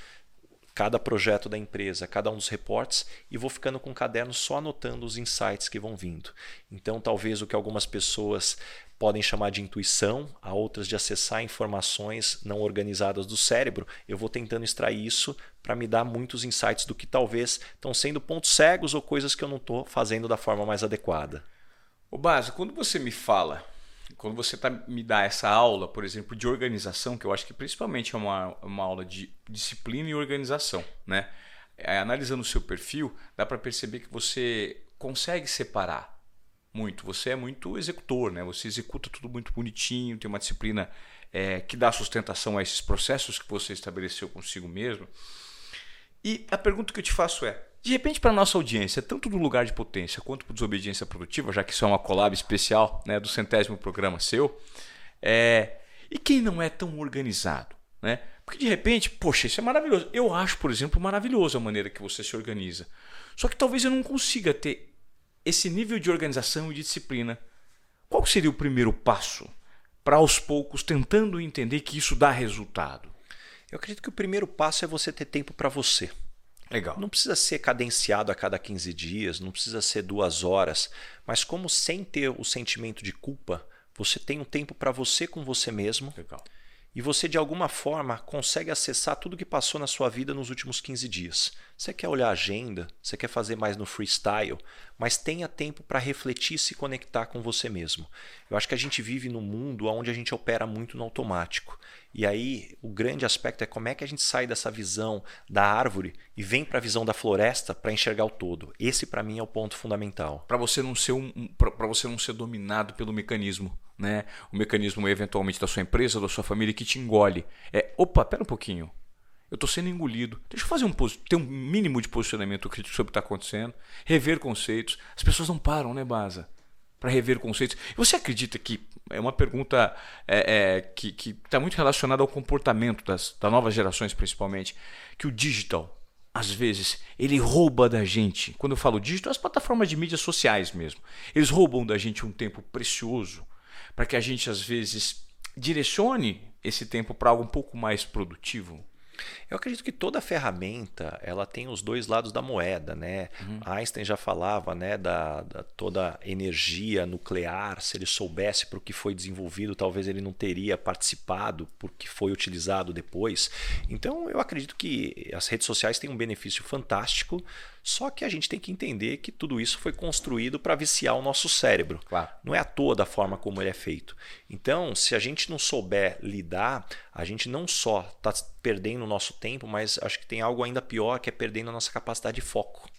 cada projeto da empresa, cada um dos reportes e vou ficando com o caderno só anotando os insights que vão vindo. Então, talvez o que algumas pessoas podem chamar de intuição, a outras de acessar informações não organizadas do cérebro, eu vou tentando extrair isso para me dar muitos insights do que talvez estão sendo pontos cegos ou coisas que eu não estou fazendo da forma mais adequada. O Baso, quando você me fala quando você tá, me dá essa aula, por exemplo, de organização, que eu acho que principalmente é uma, uma aula de disciplina e organização, né? É, analisando o seu perfil, dá para perceber que você consegue separar muito. Você é muito executor, né? Você executa tudo muito bonitinho, tem uma disciplina é, que dá sustentação a esses processos que você estabeleceu consigo mesmo. E a pergunta que eu te faço é: de repente, para nossa audiência, tanto do lugar de potência quanto para desobediência produtiva, já que isso é uma collab especial né, do centésimo programa seu, é... e quem não é tão organizado? Né? Porque de repente, poxa, isso é maravilhoso. Eu acho, por exemplo, maravilhoso a maneira que você se organiza. Só que talvez eu não consiga ter esse nível de organização e de disciplina. Qual seria o primeiro passo para aos poucos tentando entender que isso dá resultado? Eu acredito que o primeiro passo é você ter tempo para você. Legal. Não precisa ser cadenciado a cada 15 dias, não precisa ser duas horas, mas como sem ter o sentimento de culpa, você tem um tempo para você com você mesmo. Legal. E você de alguma forma consegue acessar tudo que passou na sua vida nos últimos 15 dias. Você quer olhar a agenda, você quer fazer mais no freestyle, mas tenha tempo para refletir e se conectar com você mesmo. Eu acho que a gente vive num mundo onde a gente opera muito no automático. E aí o grande aspecto é como é que a gente sai dessa visão da árvore e vem para a visão da floresta para enxergar o todo. Esse para mim é o ponto fundamental. Para você não ser um, para você não ser dominado pelo mecanismo né? O mecanismo eventualmente da sua empresa, da sua família que te engole. É, opa, pera um pouquinho. Eu estou sendo engolido. Deixa eu fazer um ter um mínimo de posicionamento crítico sobre o que está acontecendo, rever conceitos. As pessoas não param, né, Baza? Para rever conceitos. Você acredita que é uma pergunta é, é, que está muito relacionada ao comportamento das, das novas gerações, principalmente, que o digital às vezes, ele rouba da gente. Quando eu falo digital, as plataformas de mídias sociais mesmo. Eles roubam da gente um tempo precioso para que a gente às vezes direcione esse tempo para algo um pouco mais produtivo? Eu acredito que toda ferramenta ela tem os dois lados da moeda, né? Uhum. Einstein já falava, né, da, da, toda energia nuclear. Se ele soubesse para o que foi desenvolvido, talvez ele não teria participado porque foi utilizado depois. Então, eu acredito que as redes sociais têm um benefício fantástico. Só que a gente tem que entender que tudo isso foi construído para viciar o nosso cérebro. Claro. Não é à toa da forma como ele é feito. Então, se a gente não souber lidar, a gente não só está perdendo o nosso tempo, mas acho que tem algo ainda pior que é perdendo a nossa capacidade de foco.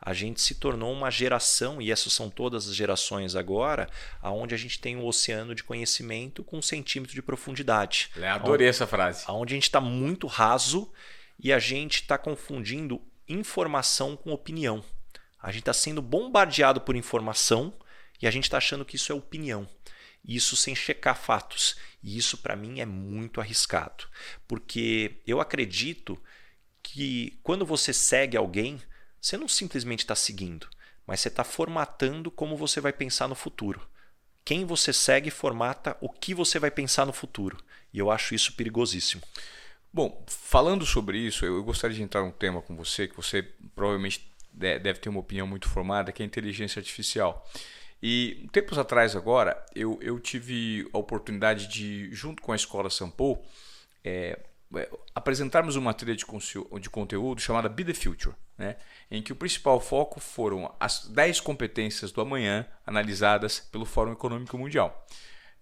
A gente se tornou uma geração, e essas são todas as gerações agora, aonde a gente tem um oceano de conhecimento com um centímetro de profundidade. Eu adorei onde, essa frase. Onde a gente está muito raso e a gente está confundindo informação com opinião. A gente está sendo bombardeado por informação e a gente está achando que isso é opinião. Isso sem checar fatos. E isso, para mim, é muito arriscado. Porque eu acredito que quando você segue alguém, você não simplesmente está seguindo, mas você está formatando como você vai pensar no futuro. Quem você segue formata o que você vai pensar no futuro. E eu acho isso perigosíssimo. Bom, falando sobre isso, eu gostaria de entrar num tema com você que você provavelmente deve ter uma opinião muito formada, que é a inteligência artificial. E tempos atrás agora, eu, eu tive a oportunidade de, junto com a Escola Sampo, é, é, apresentarmos uma trilha de, de conteúdo chamada Be the Future, né? em que o principal foco foram as 10 competências do amanhã analisadas pelo Fórum Econômico Mundial.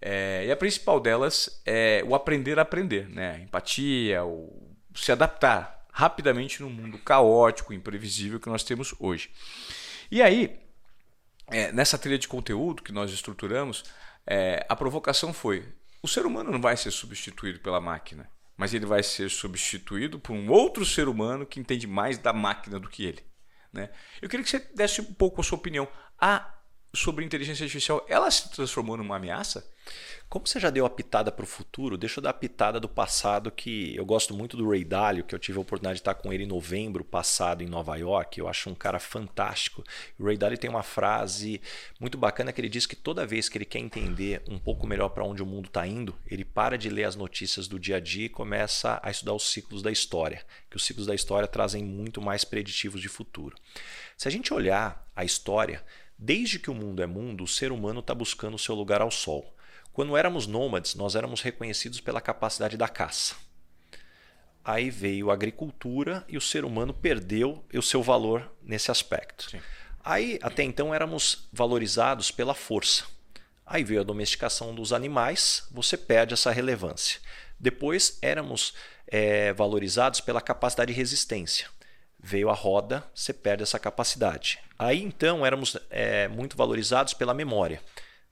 É, e a principal delas é o aprender a aprender, né? Empatia, o se adaptar rapidamente no mundo caótico, imprevisível que nós temos hoje. E aí, é, nessa trilha de conteúdo que nós estruturamos, é, a provocação foi: o ser humano não vai ser substituído pela máquina, mas ele vai ser substituído por um outro ser humano que entende mais da máquina do que ele. Né? Eu queria que você desse um pouco a sua opinião. A sobre inteligência artificial, ela se transformou numa ameaça? Como você já deu a pitada para o futuro, deixa eu dar a pitada do passado que eu gosto muito do Ray Dalio, que eu tive a oportunidade de estar com ele em novembro passado em Nova York. Eu acho um cara fantástico. O Ray Dalio tem uma frase muito bacana que ele diz que toda vez que ele quer entender um pouco melhor para onde o mundo está indo, ele para de ler as notícias do dia a dia e começa a estudar os ciclos da história, que os ciclos da história trazem muito mais preditivos de futuro. Se a gente olhar a história, Desde que o mundo é mundo, o ser humano está buscando o seu lugar ao sol. Quando éramos nômades, nós éramos reconhecidos pela capacidade da caça. Aí veio a agricultura e o ser humano perdeu o seu valor nesse aspecto. Sim. Aí, até então, éramos valorizados pela força. Aí veio a domesticação dos animais, você perde essa relevância. Depois, éramos é, valorizados pela capacidade de resistência. Veio a roda, você perde essa capacidade. Aí então éramos é, muito valorizados pela memória.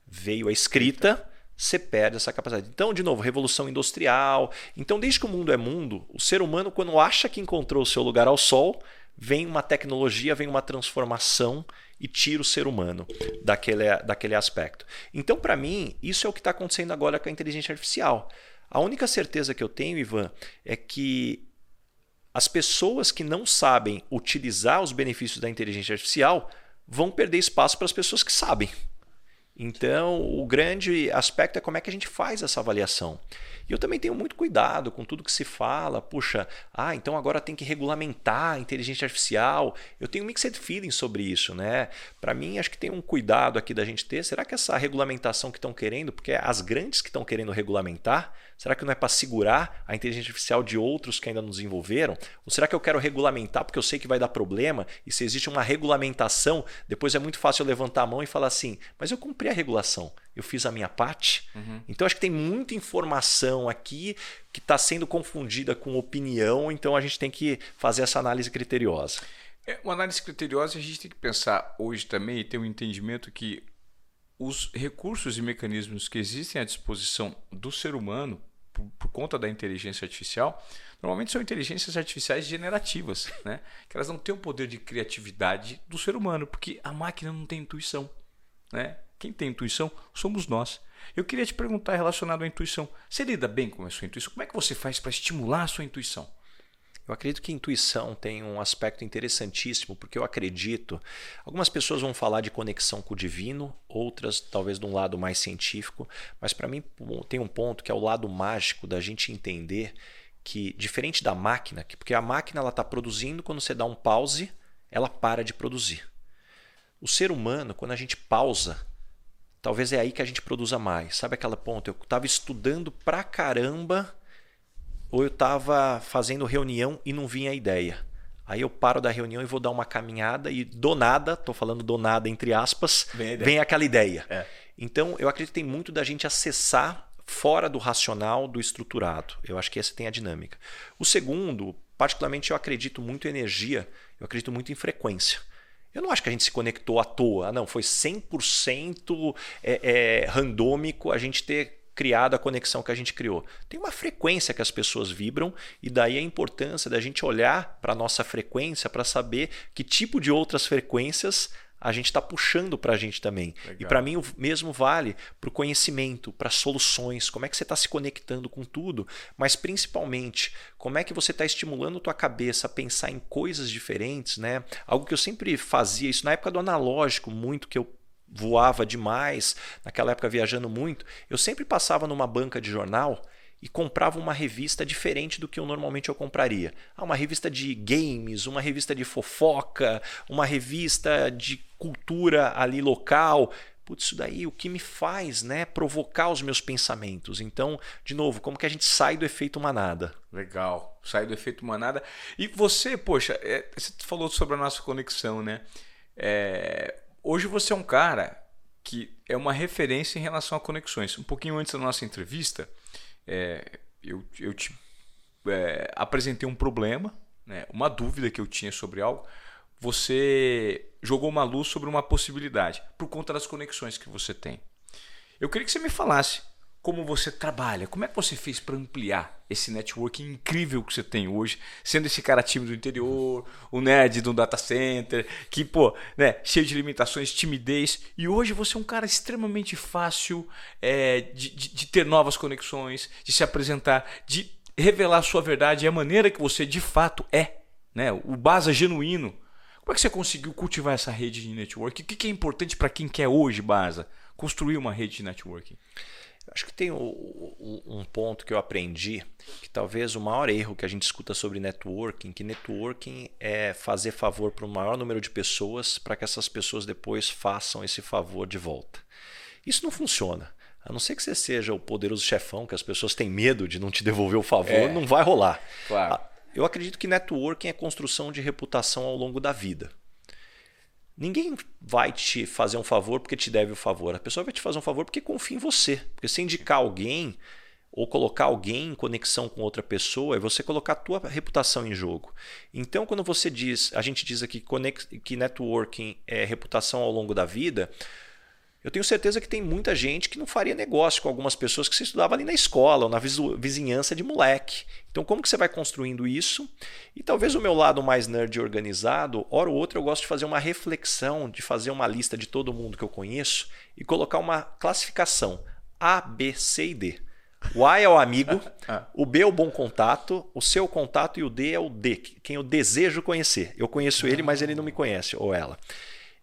Veio a escrita, você perde essa capacidade. Então, de novo, revolução industrial. Então, desde que o mundo é mundo, o ser humano, quando acha que encontrou o seu lugar ao sol, vem uma tecnologia, vem uma transformação e tira o ser humano daquele, daquele aspecto. Então, para mim, isso é o que está acontecendo agora com a inteligência artificial. A única certeza que eu tenho, Ivan, é que as pessoas que não sabem utilizar os benefícios da inteligência artificial vão perder espaço para as pessoas que sabem. Então, o grande aspecto é como é que a gente faz essa avaliação. E eu também tenho muito cuidado com tudo que se fala. Puxa, ah, então agora tem que regulamentar a inteligência artificial. Eu tenho mixed feelings sobre isso, né? Para mim, acho que tem um cuidado aqui da gente ter. Será que essa regulamentação que estão querendo, porque é as grandes que estão querendo regulamentar, será que não é para segurar a inteligência artificial de outros que ainda não desenvolveram? Ou será que eu quero regulamentar porque eu sei que vai dar problema? E se existe uma regulamentação, depois é muito fácil eu levantar a mão e falar assim: mas eu cumpri a regulação eu fiz a minha parte. Uhum. Então acho que tem muita informação aqui que está sendo confundida com opinião, então a gente tem que fazer essa análise criteriosa. É, uma análise criteriosa a gente tem que pensar hoje também e ter um entendimento que os recursos e mecanismos que existem à disposição do ser humano por, conta da inteligência artificial normalmente são inteligências artificiais generativas, né? que elas não têm o poder de criatividade do ser humano, porque a máquina não tem intuição. Né? Quem tem intuição somos nós. Eu queria te perguntar relacionado à intuição. Você lida bem com a sua intuição? Como é que você faz para estimular a sua intuição? Eu acredito que intuição tem um aspecto interessantíssimo, porque eu acredito. Algumas pessoas vão falar de conexão com o divino, outras talvez de um lado mais científico, mas para mim tem um ponto que é o lado mágico da gente entender que, diferente da máquina, porque a máquina ela está produzindo, quando você dá um pause, ela para de produzir. O ser humano, quando a gente pausa, Talvez é aí que a gente produza mais. Sabe aquela ponta? Eu estava estudando pra caramba ou eu estava fazendo reunião e não vinha a ideia. Aí eu paro da reunião e vou dar uma caminhada e do nada, estou falando do nada entre aspas, vem, vem aquela ideia. É. Então eu acredito que tem muito da gente acessar fora do racional, do estruturado. Eu acho que essa tem a dinâmica. O segundo, particularmente eu acredito muito em energia, eu acredito muito em frequência. Eu não acho que a gente se conectou à toa. Não, foi 100% é, é, randômico a gente ter criado a conexão que a gente criou. Tem uma frequência que as pessoas vibram e daí a importância da gente olhar para a nossa frequência para saber que tipo de outras frequências a gente está puxando para a gente também. Legal. E para mim o mesmo vale para o conhecimento, para soluções, como é que você está se conectando com tudo, mas principalmente como é que você está estimulando tua cabeça a pensar em coisas diferentes, né? Algo que eu sempre fazia isso na época do analógico, muito que eu voava demais, naquela época viajando muito, eu sempre passava numa banca de jornal e comprava uma revista diferente do que eu normalmente eu compraria. Ah, uma revista de games, uma revista de fofoca, uma revista de cultura ali local. Putz, isso daí o que me faz, né, provocar os meus pensamentos. Então, de novo, como que a gente sai do efeito manada? Legal, sai do efeito manada. E você, poxa, é, você falou sobre a nossa conexão, né? É, hoje você é um cara que é uma referência em relação a conexões. Um pouquinho antes da nossa entrevista, é, eu, eu te é, apresentei um problema, né, uma dúvida que eu tinha sobre algo, você jogou uma luz sobre uma possibilidade por conta das conexões que você tem. Eu queria que você me falasse como você trabalha, como é que você fez para ampliar esse networking incrível que você tem hoje, sendo esse cara tímido do interior, o nerd do data center, que, pô, né, cheio de limitações, timidez, e hoje você é um cara extremamente fácil é, de, de, de ter novas conexões, de se apresentar, de revelar a sua verdade e a maneira que você de fato é, né, o Baza genuíno. Como é que você conseguiu cultivar essa rede de networking? O que é importante para quem quer hoje, Baza, construir uma rede de networking? Acho que tem um ponto que eu aprendi, que talvez o maior erro que a gente escuta sobre networking, que networking é fazer favor para o maior número de pessoas para que essas pessoas depois façam esse favor de volta. Isso não funciona. A não ser que você seja o poderoso chefão, que as pessoas têm medo de não te devolver o favor, é, não vai rolar. Claro. Eu acredito que networking é construção de reputação ao longo da vida. Ninguém vai te fazer um favor porque te deve o favor. A pessoa vai te fazer um favor porque confia em você. Porque se indicar alguém ou colocar alguém em conexão com outra pessoa é você colocar a tua reputação em jogo. Então, quando você diz, a gente diz aqui que networking é reputação ao longo da vida, eu tenho certeza que tem muita gente que não faria negócio com algumas pessoas que você estudava ali na escola ou na vizinhança de moleque. Então, como que você vai construindo isso? E talvez o meu lado mais nerd organizado, hora ou outra eu gosto de fazer uma reflexão, de fazer uma lista de todo mundo que eu conheço e colocar uma classificação A, B, C e D. O A é o amigo, ah. <laughs> o B é o bom contato, o seu contato e o D é o D, quem eu desejo conhecer. Eu conheço ele, mas ele não me conhece, ou ela.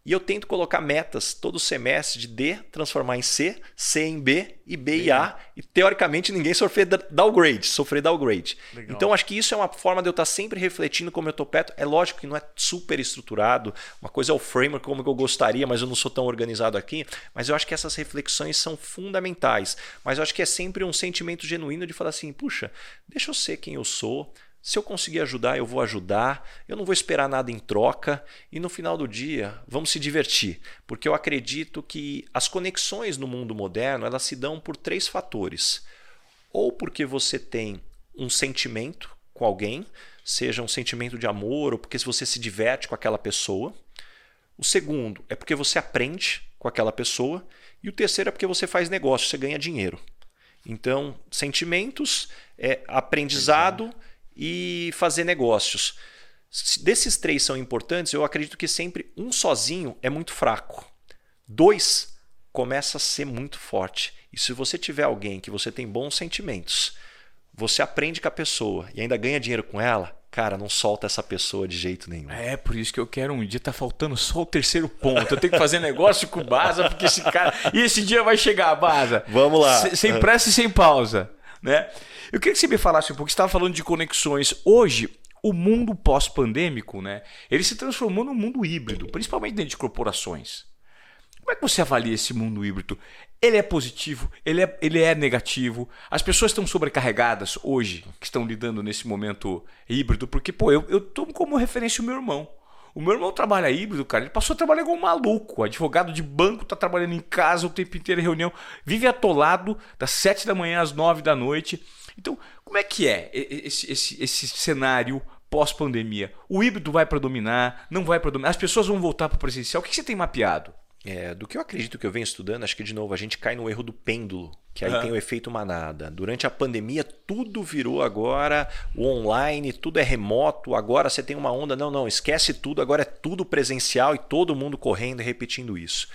E eu tento colocar metas todo semestre de D transformar em C, C em B e B em A. E teoricamente ninguém sofrer downgrade, sofrer downgrade. Legal. Então acho que isso é uma forma de eu estar sempre refletindo como eu estou perto. É lógico que não é super estruturado. Uma coisa é o framework como eu gostaria, mas eu não sou tão organizado aqui. Mas eu acho que essas reflexões são fundamentais. Mas eu acho que é sempre um sentimento genuíno de falar assim: puxa, deixa eu ser quem eu sou se eu conseguir ajudar, eu vou ajudar, eu não vou esperar nada em troca e no final do dia vamos se divertir, porque eu acredito que as conexões no mundo moderno elas se dão por três fatores. Ou porque você tem um sentimento com alguém, seja um sentimento de amor ou porque você se diverte com aquela pessoa. O segundo é porque você aprende com aquela pessoa e o terceiro é porque você faz negócio, você ganha dinheiro. Então, sentimentos, é aprendizado e fazer negócios. Desses três são importantes, eu acredito que sempre um sozinho é muito fraco. Dois começa a ser muito forte. E se você tiver alguém que você tem bons sentimentos, você aprende com a pessoa e ainda ganha dinheiro com ela, cara, não solta essa pessoa de jeito nenhum. É, por isso que eu quero um dia, tá faltando só o terceiro ponto. Eu tenho que fazer negócio com o Baza, porque esse cara. E esse dia vai chegar, Baza. Vamos lá. sem pressa e sem pausa. Né? Eu queria que você me falasse um pouco, você estava falando de conexões. Hoje, o mundo pós-pandêmico, né, ele se transformou num mundo híbrido, principalmente dentro de corporações. Como é que você avalia esse mundo híbrido? Ele é positivo? Ele é, ele é negativo? As pessoas estão sobrecarregadas hoje, que estão lidando nesse momento híbrido? Porque, pô, eu, eu tomo como referência o meu irmão. O meu irmão trabalha híbrido, cara. Ele passou a trabalhar igual um maluco. Advogado de banco, tá trabalhando em casa o tempo inteiro reunião. Vive atolado das 7 da manhã às 9 da noite. Então, como é que é esse, esse, esse cenário pós-pandemia? O híbrido vai predominar? Não vai predominar? As pessoas vão voltar para o presencial? O que você tem mapeado? É, do que eu acredito que eu venho estudando, acho que de novo a gente cai no erro do pêndulo, que aí uhum. tem o efeito manada. Durante a pandemia, tudo virou agora o online, tudo é remoto, agora você tem uma onda, não, não, esquece tudo, agora é tudo presencial e todo mundo correndo e repetindo isso.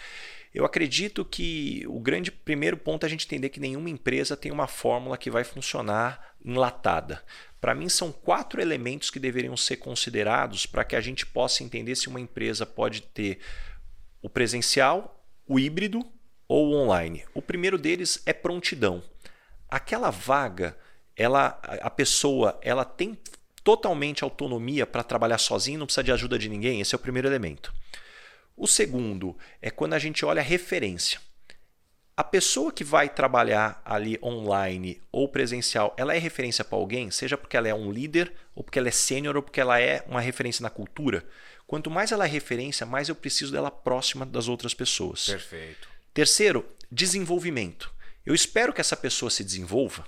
Eu acredito que o grande primeiro ponto é a gente entender que nenhuma empresa tem uma fórmula que vai funcionar enlatada. Para mim, são quatro elementos que deveriam ser considerados para que a gente possa entender se uma empresa pode ter o presencial, o híbrido ou o online. O primeiro deles é prontidão. Aquela vaga, ela, a pessoa, ela tem totalmente autonomia para trabalhar sozinho, não precisa de ajuda de ninguém. Esse é o primeiro elemento. O segundo é quando a gente olha a referência. A pessoa que vai trabalhar ali online ou presencial, ela é referência para alguém, seja porque ela é um líder, ou porque ela é sênior, ou porque ela é uma referência na cultura. Quanto mais ela é referência, mais eu preciso dela próxima das outras pessoas. Perfeito. Terceiro, desenvolvimento. Eu espero que essa pessoa se desenvolva,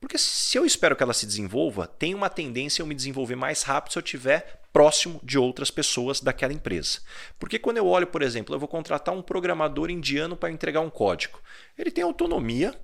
porque se eu espero que ela se desenvolva, tem uma tendência a eu me desenvolver mais rápido se eu estiver próximo de outras pessoas daquela empresa. Porque quando eu olho, por exemplo, eu vou contratar um programador indiano para entregar um código. Ele tem autonomia,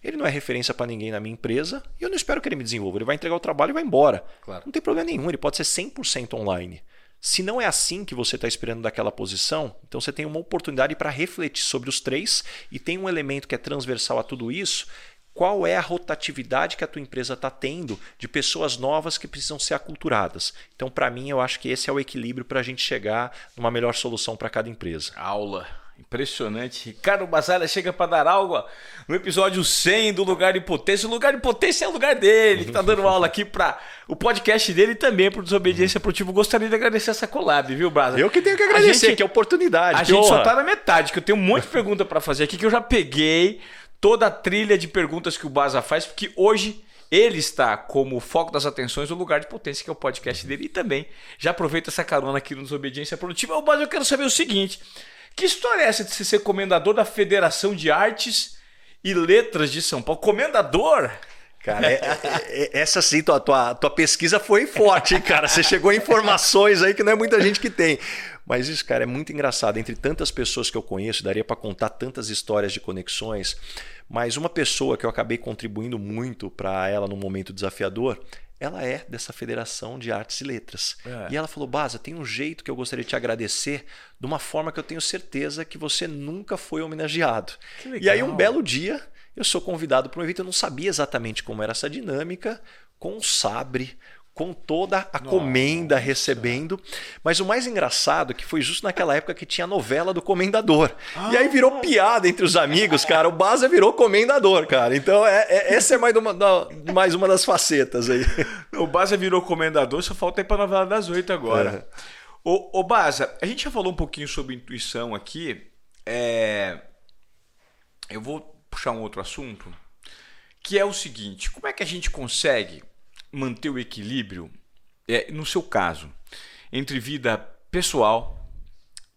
ele não é referência para ninguém na minha empresa e eu não espero que ele me desenvolva. Ele vai entregar o trabalho e vai embora. Claro. Não tem problema nenhum, ele pode ser 100% online. Se não é assim que você está esperando daquela posição, então você tem uma oportunidade para refletir sobre os três e tem um elemento que é transversal a tudo isso. Qual é a rotatividade que a tua empresa está tendo de pessoas novas que precisam ser aculturadas? Então, para mim, eu acho que esse é o equilíbrio para a gente chegar numa melhor solução para cada empresa. Aula. Impressionante. Ricardo Basalha chega para dar aula no episódio 100 do Lugar de Potência. O Lugar de Potência é o lugar dele, que está dando aula aqui para o podcast dele e também para Desobediência Produtiva. Gostaria de agradecer essa collab, viu, Brasa? Eu que tenho que agradecer, gente, que é oportunidade. A gente honra. só tá na metade, que eu tenho um monte de pergunta para fazer aqui, que eu já peguei toda a trilha de perguntas que o Baza faz, porque hoje ele está como foco das atenções no lugar de potência, que é o podcast dele, e também já aproveita essa carona aqui no Desobediência Produtiva. O Baza, eu quero saber o seguinte. Que história é essa de você ser comendador da Federação de Artes e Letras de São Paulo? Comendador? Cara, é, é, é, essa sim, tua, tua, tua pesquisa foi forte, cara. Você chegou a informações aí que não é muita gente que tem. Mas isso, cara, é muito engraçado. Entre tantas pessoas que eu conheço, daria para contar tantas histórias de conexões. Mas uma pessoa que eu acabei contribuindo muito para ela num momento desafiador ela é dessa Federação de Artes e Letras. É. E ela falou: Baza, tem um jeito que eu gostaria de te agradecer de uma forma que eu tenho certeza que você nunca foi homenageado. E aí, um belo dia, eu sou convidado para um evento, eu não sabia exatamente como era essa dinâmica, com um sabre, com toda a comenda recebendo. Mas o mais engraçado é que foi justo naquela época que tinha a novela do Comendador. Ah, e aí virou piada entre os amigos, cara. O Baza virou Comendador, cara. Então é, é essa é mais uma, mais uma das facetas aí. O Baza virou Comendador, só falta ir pra novela das oito agora. É. Ô, ô Baza, a gente já falou um pouquinho sobre intuição aqui. É... Eu vou puxar um outro assunto, que é o seguinte: como é que a gente consegue manter o equilíbrio, é, no seu caso, entre vida pessoal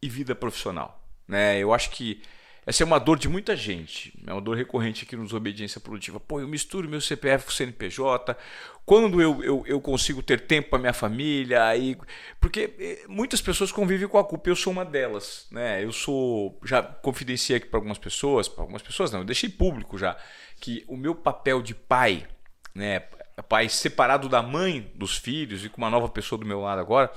e vida profissional. Né? Eu acho que essa é uma dor de muita gente, é uma dor recorrente aqui nos Obediência Produtiva. Pô, eu misturo meu CPF com CNPJ, quando eu, eu, eu consigo ter tempo para minha família, aí, porque eh, muitas pessoas convivem com a culpa, eu sou uma delas. Né? Eu sou, já confidenciei aqui para algumas pessoas, para algumas pessoas não, eu deixei público já, que o meu papel de pai, né, pai separado da mãe dos filhos e com uma nova pessoa do meu lado agora,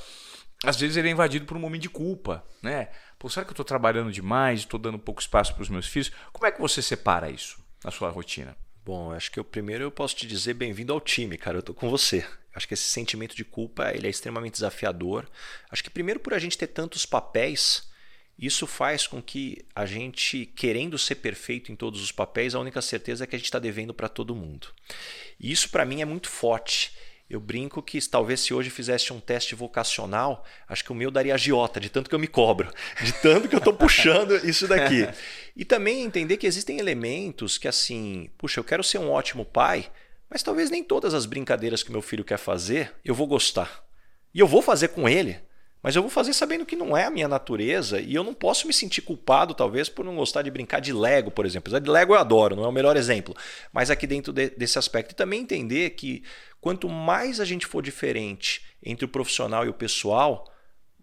às vezes ele é invadido por um momento de culpa, né? Pô, será que eu estou trabalhando demais, estou dando pouco espaço para os meus filhos? Como é que você separa isso na sua rotina? Bom, acho que o primeiro eu posso te dizer bem-vindo ao time, cara. Eu tô com você. Acho que esse sentimento de culpa ele é extremamente desafiador. Acho que primeiro por a gente ter tantos papéis, isso faz com que a gente, querendo ser perfeito em todos os papéis, a única certeza é que a gente está devendo para todo mundo. E isso para mim é muito forte. Eu brinco que talvez se hoje fizesse um teste vocacional, acho que o meu daria agiota, de tanto que eu me cobro, <laughs> de tanto que eu estou puxando isso daqui. E também entender que existem elementos que, assim, puxa, eu quero ser um ótimo pai, mas talvez nem todas as brincadeiras que meu filho quer fazer eu vou gostar. E eu vou fazer com ele, mas eu vou fazer sabendo que não é a minha natureza e eu não posso me sentir culpado, talvez, por não gostar de brincar de Lego, por exemplo. De Lego eu adoro, não é o melhor exemplo. Mas aqui dentro de, desse aspecto. E também entender que quanto mais a gente for diferente entre o profissional e o pessoal,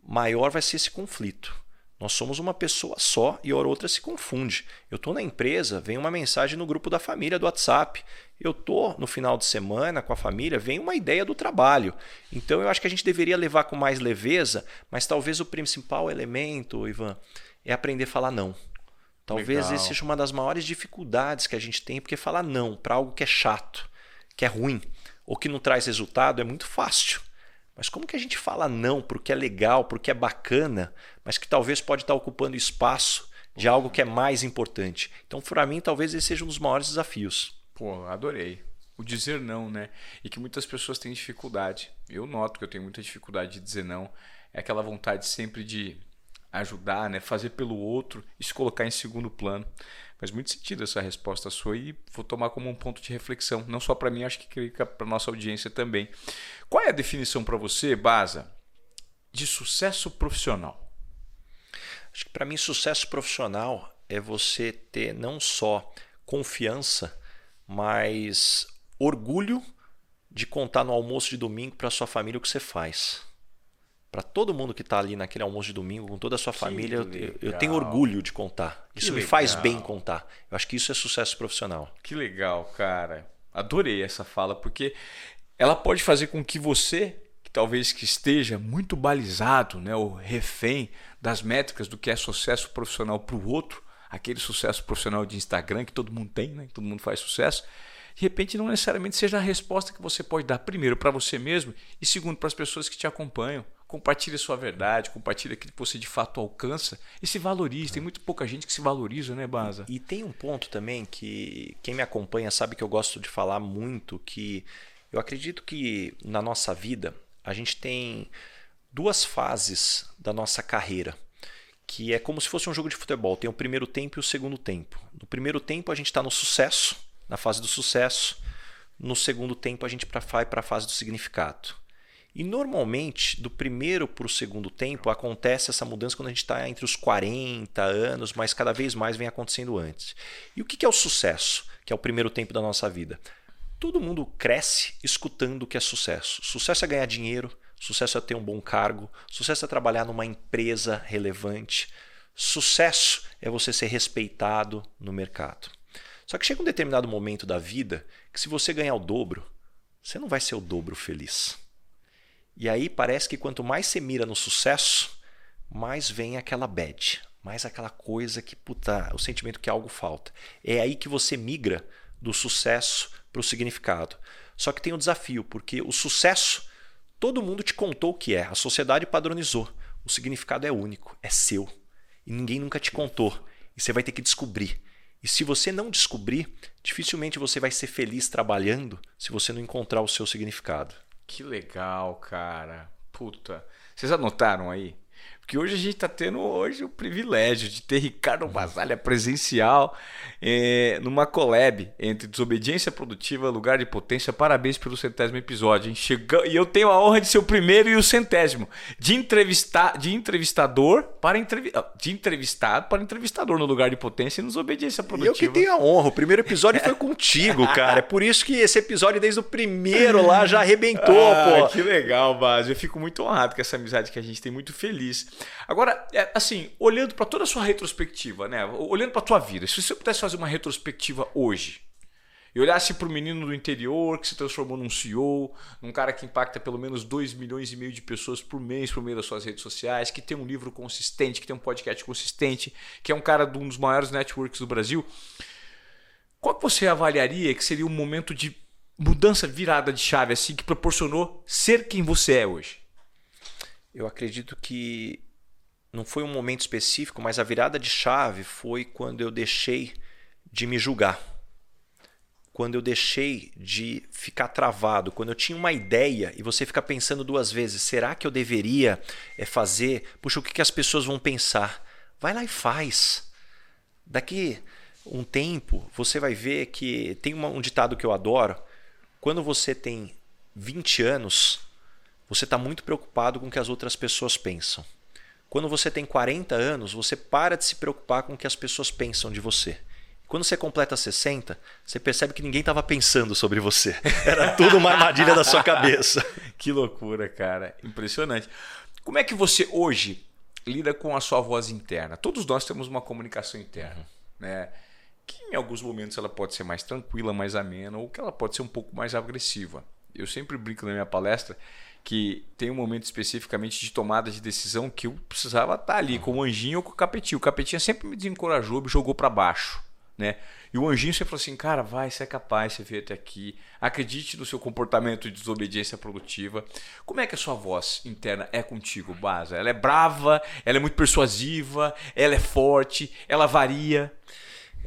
maior vai ser esse conflito. Nós somos uma pessoa só e a outra se confunde. Eu estou na empresa, vem uma mensagem no grupo da família do WhatsApp. Eu estou no final de semana com a família, vem uma ideia do trabalho. Então eu acho que a gente deveria levar com mais leveza, mas talvez o principal elemento, Ivan, é aprender a falar não. Talvez essa seja uma das maiores dificuldades que a gente tem, porque falar não para algo que é chato, que é ruim, ou que não traz resultado é muito fácil. Mas como que a gente fala não para o que é legal, para o que é bacana, mas que talvez pode estar ocupando espaço de algo que é mais importante? Então, para mim, talvez esse seja um dos maiores desafios. Pô, adorei. O dizer não, né? E que muitas pessoas têm dificuldade. Eu noto que eu tenho muita dificuldade de dizer não. É aquela vontade sempre de ajudar, né? fazer pelo outro e se colocar em segundo plano. Faz muito sentido essa resposta sua e vou tomar como um ponto de reflexão, não só para mim, acho que para nossa audiência também. Qual é a definição para você, Baza, de sucesso profissional? Acho que para mim sucesso profissional é você ter não só confiança, mas orgulho de contar no almoço de domingo para sua família o que você faz para todo mundo que está ali naquele almoço de domingo com toda a sua que família, eu, eu, tenho orgulho de contar. Que isso legal. me faz bem contar. Eu acho que isso é sucesso profissional. Que legal, cara. Adorei essa fala porque ela pode fazer com que você, que talvez que esteja muito balizado, né, o refém das métricas do que é sucesso profissional para o outro, aquele sucesso profissional de Instagram que todo mundo tem, né, todo mundo faz sucesso, de repente não necessariamente seja a resposta que você pode dar primeiro para você mesmo e segundo para as pessoas que te acompanham. Compartilhe sua verdade, compartilhe aquilo que você de fato alcança e se valorize. Tem muito pouca gente que se valoriza, né, Baza? E, e tem um ponto também que quem me acompanha sabe que eu gosto de falar muito que eu acredito que na nossa vida a gente tem duas fases da nossa carreira que é como se fosse um jogo de futebol. Tem o primeiro tempo e o segundo tempo. No primeiro tempo a gente está no sucesso, na fase do sucesso. No segundo tempo a gente vai para a fase do significado. E normalmente, do primeiro para o segundo tempo, acontece essa mudança quando a gente está entre os 40 anos, mas cada vez mais vem acontecendo antes. E o que é o sucesso, que é o primeiro tempo da nossa vida? Todo mundo cresce escutando o que é sucesso. Sucesso é ganhar dinheiro, sucesso é ter um bom cargo, sucesso é trabalhar numa empresa relevante, sucesso é você ser respeitado no mercado. Só que chega um determinado momento da vida que, se você ganhar o dobro, você não vai ser o dobro feliz. E aí parece que quanto mais você mira no sucesso, mais vem aquela bad, mais aquela coisa que, puta, o sentimento que algo falta. É aí que você migra do sucesso para o significado. Só que tem um desafio, porque o sucesso todo mundo te contou o que é. A sociedade padronizou. O significado é único, é seu. E ninguém nunca te contou. E você vai ter que descobrir. E se você não descobrir, dificilmente você vai ser feliz trabalhando se você não encontrar o seu significado. Que legal, cara. Puta. Vocês anotaram aí? Porque hoje a gente está tendo hoje o privilégio de ter Ricardo Basalha presencial é, numa collab entre Desobediência Produtiva Lugar de Potência. Parabéns pelo centésimo episódio. Hein? Chegou, e eu tenho a honra de ser o primeiro e o centésimo. De, entrevistar, de entrevistador para entrevi, ah, de entrevistado para entrevistador no Lugar de Potência e no Desobediência Produtiva. Eu que tenho a honra. O primeiro episódio foi contigo, <laughs> cara. É por isso que esse episódio, desde o primeiro lá, já arrebentou, ah, pô. Que legal, Base. Eu fico muito honrado com essa amizade que a gente tem, muito feliz. Agora, é, assim, olhando para toda a sua retrospectiva, né? Olhando para a tua vida, se você pudesse fazer uma retrospectiva hoje, e olhasse para o menino do interior que se transformou num CEO, num cara que impacta pelo menos 2 milhões e meio de pessoas por mês por meio das suas redes sociais, que tem um livro consistente, que tem um podcast consistente, que é um cara de um dos maiores networks do Brasil, qual que você avaliaria que seria um momento de mudança, virada de chave, assim, que proporcionou ser quem você é hoje? Eu acredito que não foi um momento específico, mas a virada de chave foi quando eu deixei de me julgar. Quando eu deixei de ficar travado, quando eu tinha uma ideia e você fica pensando duas vezes, será que eu deveria é, fazer? Puxa, o que, as pessoas vão pensar? Vai lá e faz. Daqui um tempo você vai ver que tem um ditado que eu adoro. Quando você tem 20 anos, você está muito preocupado com o que as outras pessoas pensam. Quando você tem 40 anos, você para de se preocupar com o que as pessoas pensam de você. Quando você completa 60, você percebe que ninguém estava pensando sobre você. <laughs> Era tudo uma armadilha da sua cabeça. <laughs> que loucura, cara. Impressionante. Como é que você hoje lida com a sua voz interna? Todos nós temos uma comunicação interna, uhum. né? Que em alguns momentos ela pode ser mais tranquila, mais amena, ou que ela pode ser um pouco mais agressiva. Eu sempre brinco na minha palestra que tem um momento especificamente de tomada de decisão que eu precisava estar ali com o anjinho ou com o capetinho. O capetinho sempre me desencorajou, me jogou para baixo. Né? E o anjinho sempre falou assim: cara, vai, você é capaz, você veio até aqui, acredite no seu comportamento de desobediência produtiva. Como é que a sua voz interna é contigo, Baza? Ela é brava, ela é muito persuasiva, ela é forte, ela varia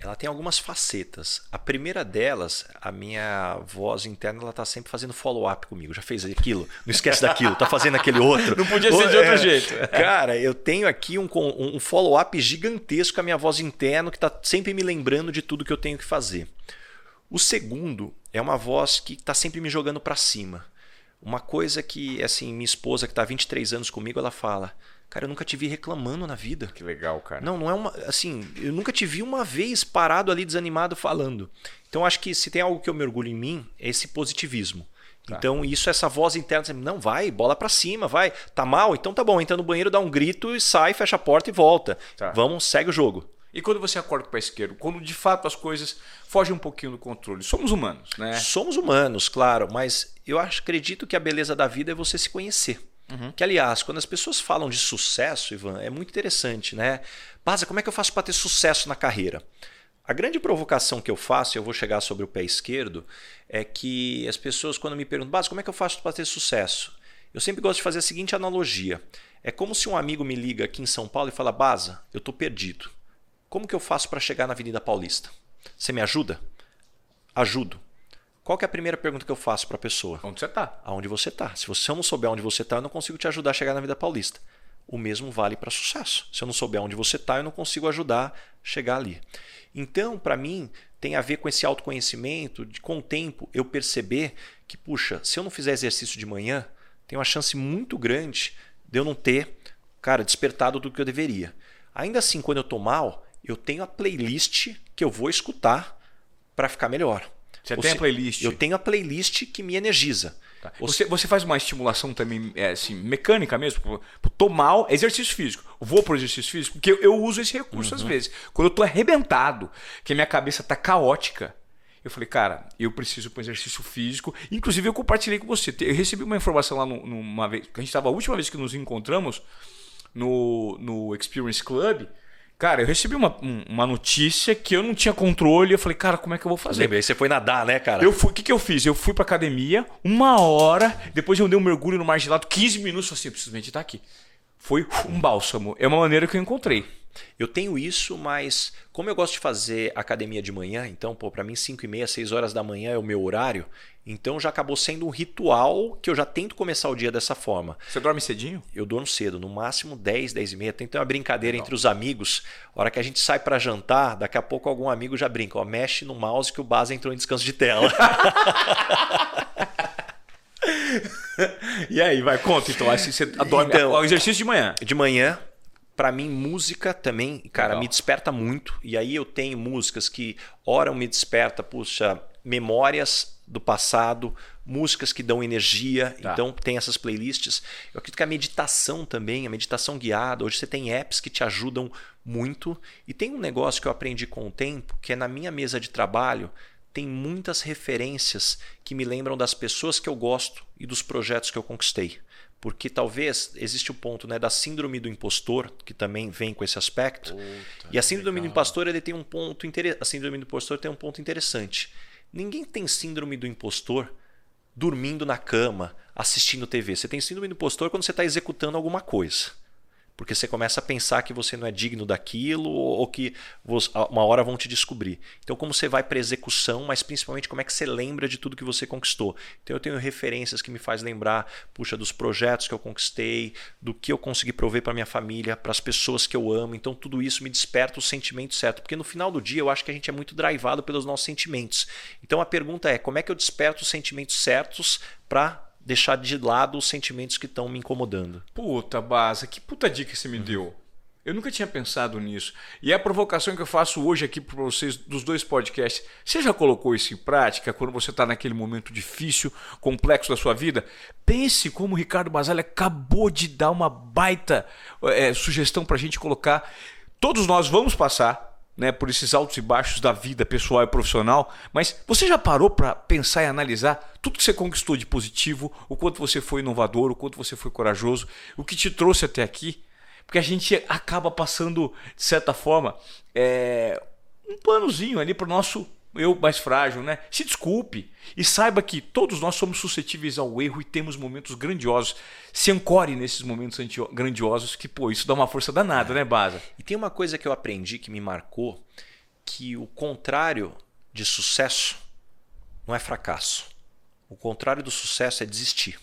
ela tem algumas facetas. A primeira delas, a minha voz interna, ela tá sempre fazendo follow-up comigo. Já fez aquilo, não esquece daquilo, tá fazendo aquele outro. <laughs> Não podia ser de outro é, jeito. Cara, eu tenho aqui um, um follow-up gigantesco com a minha voz interna, que tá sempre me lembrando de tudo que eu tenho que fazer. O segundo é uma voz que tá sempre me jogando para cima. Uma coisa que, assim, minha esposa, que tá há 23 anos comigo, ela fala Cara, eu nunca te vi reclamando na vida. Que legal, cara. Não, não é uma. Assim, eu nunca te vi uma vez parado ali desanimado falando. Então, acho que se tem algo que eu me orgulho em mim, é esse positivismo. Tá. Então, isso, essa voz interna, não, vai, bola para cima, vai. Tá mal? Então tá bom, entra no banheiro, dá um grito e sai, fecha a porta e volta. Tá. Vamos, segue o jogo. E quando você acorda com o pé esquerdo, quando de fato as coisas fogem um pouquinho do controle, somos humanos, né? Somos humanos, claro, mas eu acredito que a beleza da vida é você se conhecer. Uhum. Que, aliás, quando as pessoas falam de sucesso, Ivan, é muito interessante, né? Baza, como é que eu faço para ter sucesso na carreira? A grande provocação que eu faço, e eu vou chegar sobre o pé esquerdo, é que as pessoas, quando me perguntam, Baza, como é que eu faço para ter sucesso? Eu sempre gosto de fazer a seguinte analogia. É como se um amigo me liga aqui em São Paulo e fala, Baza, eu estou perdido. Como que eu faço para chegar na Avenida Paulista? Você me ajuda? Ajudo. Qual que é a primeira pergunta que eu faço para a pessoa? Onde você está? Aonde você está. Se você não souber onde você está, eu não consigo te ajudar a chegar na vida paulista. O mesmo vale para sucesso. Se eu não souber onde você está, eu não consigo ajudar a chegar ali. Então, para mim, tem a ver com esse autoconhecimento, de com o tempo eu perceber que, puxa, se eu não fizer exercício de manhã, tem uma chance muito grande de eu não ter, cara, despertado do que eu deveria. Ainda assim, quando eu estou mal, eu tenho a playlist que eu vou escutar para ficar melhor. Você tem a playlist? Eu tenho a playlist que me energiza. Tá. Você, você faz uma estimulação também é, assim, mecânica mesmo? Tô mal, exercício físico. Vou pro exercício físico, porque eu, eu uso esse recurso uhum. às vezes. Quando eu tô arrebentado, que a minha cabeça tá caótica, eu falei, cara, eu preciso para um exercício físico. Inclusive, eu compartilhei com você. Eu recebi uma informação lá numa vez, que a gente estava a última vez que nos encontramos no, no Experience Club Cara, eu recebi uma, uma notícia que eu não tinha controle. Eu falei, cara, como é que eu vou fazer? Lembra, aí você foi nadar, né, cara? Eu fui, o que, que eu fiz? Eu fui pra academia, uma hora, depois eu dei um mergulho no mar gelado, 15 minutos, assim, eu preciso meditar aqui. Foi um bálsamo. É uma maneira que eu encontrei. Eu tenho isso, mas como eu gosto de fazer academia de manhã, então, pô, para mim 5 e meia, 6 horas da manhã é o meu horário, então já acabou sendo um ritual que eu já tento começar o dia dessa forma. Você dorme cedinho? Eu durmo cedo, no máximo 10, 10 e meia. Tem uma brincadeira Não. entre os amigos. A hora que a gente sai para jantar, daqui a pouco algum amigo já brinca, ó, mexe no mouse que o base entrou em descanso de tela. <laughs> e aí, vai, conta então. Assim, você adora então, o exercício de manhã. De manhã, para mim, música também, cara, Legal. me desperta muito. E aí eu tenho músicas que, ora, me desperta, puxa, memórias do passado, músicas que dão energia. Tá. Então, tem essas playlists. Eu acredito que a meditação também, a meditação guiada. Hoje você tem apps que te ajudam muito. E tem um negócio que eu aprendi com o tempo, que é na minha mesa de trabalho, tem muitas referências que me lembram das pessoas que eu gosto e dos projetos que eu conquistei. Porque talvez existe o ponto né, da síndrome do impostor, que também vem com esse aspecto. Puta, e a síndrome legal. do impostor ele tem um ponto. A síndrome do impostor tem um ponto interessante. Ninguém tem síndrome do impostor dormindo na cama, assistindo TV. Você tem síndrome do impostor quando você está executando alguma coisa porque você começa a pensar que você não é digno daquilo ou que uma hora vão te descobrir. Então, como você vai para execução, mas principalmente como é que você lembra de tudo que você conquistou. Então, eu tenho referências que me faz lembrar, puxa, dos projetos que eu conquistei, do que eu consegui prover para minha família, para as pessoas que eu amo. Então, tudo isso me desperta o sentimento certo, porque no final do dia eu acho que a gente é muito drivado pelos nossos sentimentos. Então, a pergunta é, como é que eu desperto os sentimentos certos para deixar de lado os sentimentos que estão me incomodando. Puta, Baza, que puta dica você me deu. Eu nunca tinha pensado nisso. E a provocação que eu faço hoje aqui para vocês dos dois podcasts. Você já colocou isso em prática quando você está naquele momento difícil, complexo da sua vida? Pense como o Ricardo Basalha acabou de dar uma baita é, sugestão para a gente colocar. Todos nós vamos passar né, por esses altos e baixos da vida pessoal e profissional, mas você já parou para pensar e analisar tudo que você conquistou de positivo, o quanto você foi inovador, o quanto você foi corajoso, o que te trouxe até aqui? Porque a gente acaba passando, de certa forma, é, um panozinho ali para o nosso eu mais frágil, né? Se desculpe e saiba que todos nós somos suscetíveis ao erro e temos momentos grandiosos. Se ancore nesses momentos grandiosos, que pô, isso dá uma força danada, né, Baza? E tem uma coisa que eu aprendi que me marcou, que o contrário de sucesso não é fracasso. O contrário do sucesso é desistir.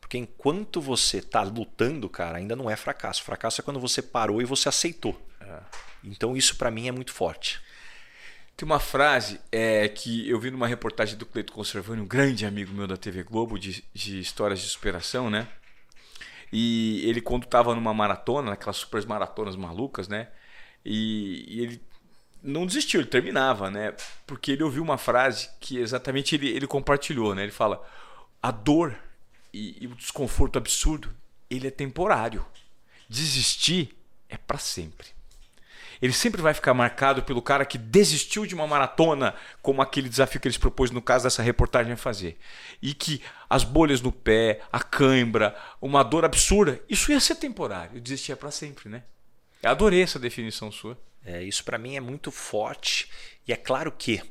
Porque enquanto você está lutando, cara, ainda não é fracasso. Fracasso é quando você parou e você aceitou. É. Então isso para mim é muito forte. Tem uma frase é, que eu vi numa reportagem do Cleito Conservani, um grande amigo meu da TV Globo, de, de histórias de superação, né? E ele, quando estava numa maratona, naquelas super maratonas malucas, né? E, e, ele não desistiu, ele terminava, né? Porque ele ouviu uma frase que exatamente ele, ele compartilhou, né? Ele fala: a dor e, e o desconforto absurdo, ele é temporário. Desistir é para sempre ele sempre vai ficar marcado pelo cara que desistiu de uma maratona, como aquele desafio que eles propôs no caso dessa reportagem fazer. E que as bolhas no pé, a cãibra, uma dor absurda, isso ia ser temporário, desistir é para sempre, né? Eu adorei essa definição sua. É, isso para mim é muito forte e é claro que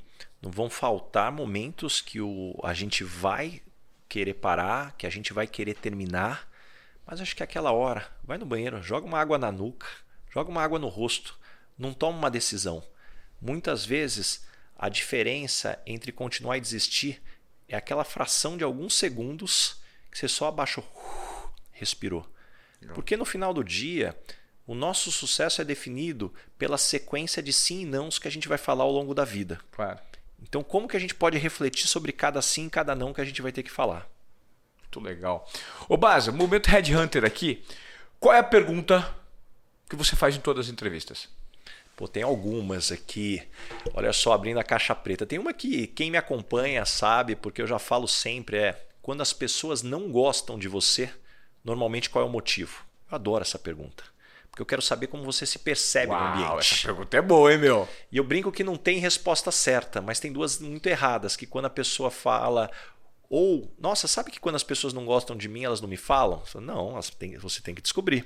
não vão faltar momentos que o, a gente vai querer parar, que a gente vai querer terminar, mas acho que é aquela hora, vai no banheiro, joga uma água na nuca, joga uma água no rosto, não toma uma decisão. Muitas vezes a diferença entre continuar e desistir é aquela fração de alguns segundos que você só abaixou, <laughs> respirou. Porque no final do dia, o nosso sucesso é definido pela sequência de sim e nãos que a gente vai falar ao longo da vida. Claro. Então, como que a gente pode refletir sobre cada sim e cada não que a gente vai ter que falar? Muito legal. Ô Baza, momento Headhunter aqui. Qual é a pergunta que você faz em todas as entrevistas? Pô, tem algumas aqui. Olha só, abrindo a caixa preta. Tem uma que quem me acompanha sabe, porque eu já falo sempre, é quando as pessoas não gostam de você, normalmente qual é o motivo? Eu adoro essa pergunta. Porque eu quero saber como você se percebe Uau, no ambiente. Essa pergunta é boa, hein, meu? E eu brinco que não tem resposta certa, mas tem duas muito erradas, que quando a pessoa fala ou, nossa, sabe que quando as pessoas não gostam de mim, elas não me falam? Não, tem, você tem que descobrir.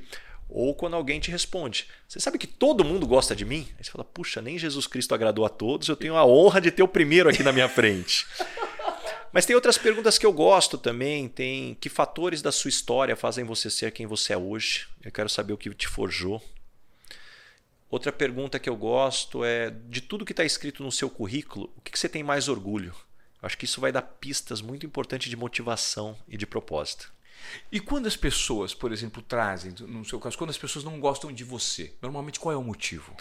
Ou quando alguém te responde, você sabe que todo mundo gosta de mim? Aí você fala, puxa, nem Jesus Cristo agradou a todos, eu tenho a honra de ter o primeiro aqui na minha frente. <laughs> Mas tem outras perguntas que eu gosto também. Tem que fatores da sua história fazem você ser quem você é hoje? Eu quero saber o que te forjou. Outra pergunta que eu gosto é de tudo que está escrito no seu currículo, o que, que você tem mais orgulho? Eu acho que isso vai dar pistas muito importantes de motivação e de propósito. E quando as pessoas, por exemplo, trazem, no seu caso, quando as pessoas não gostam de você, normalmente qual é o motivo?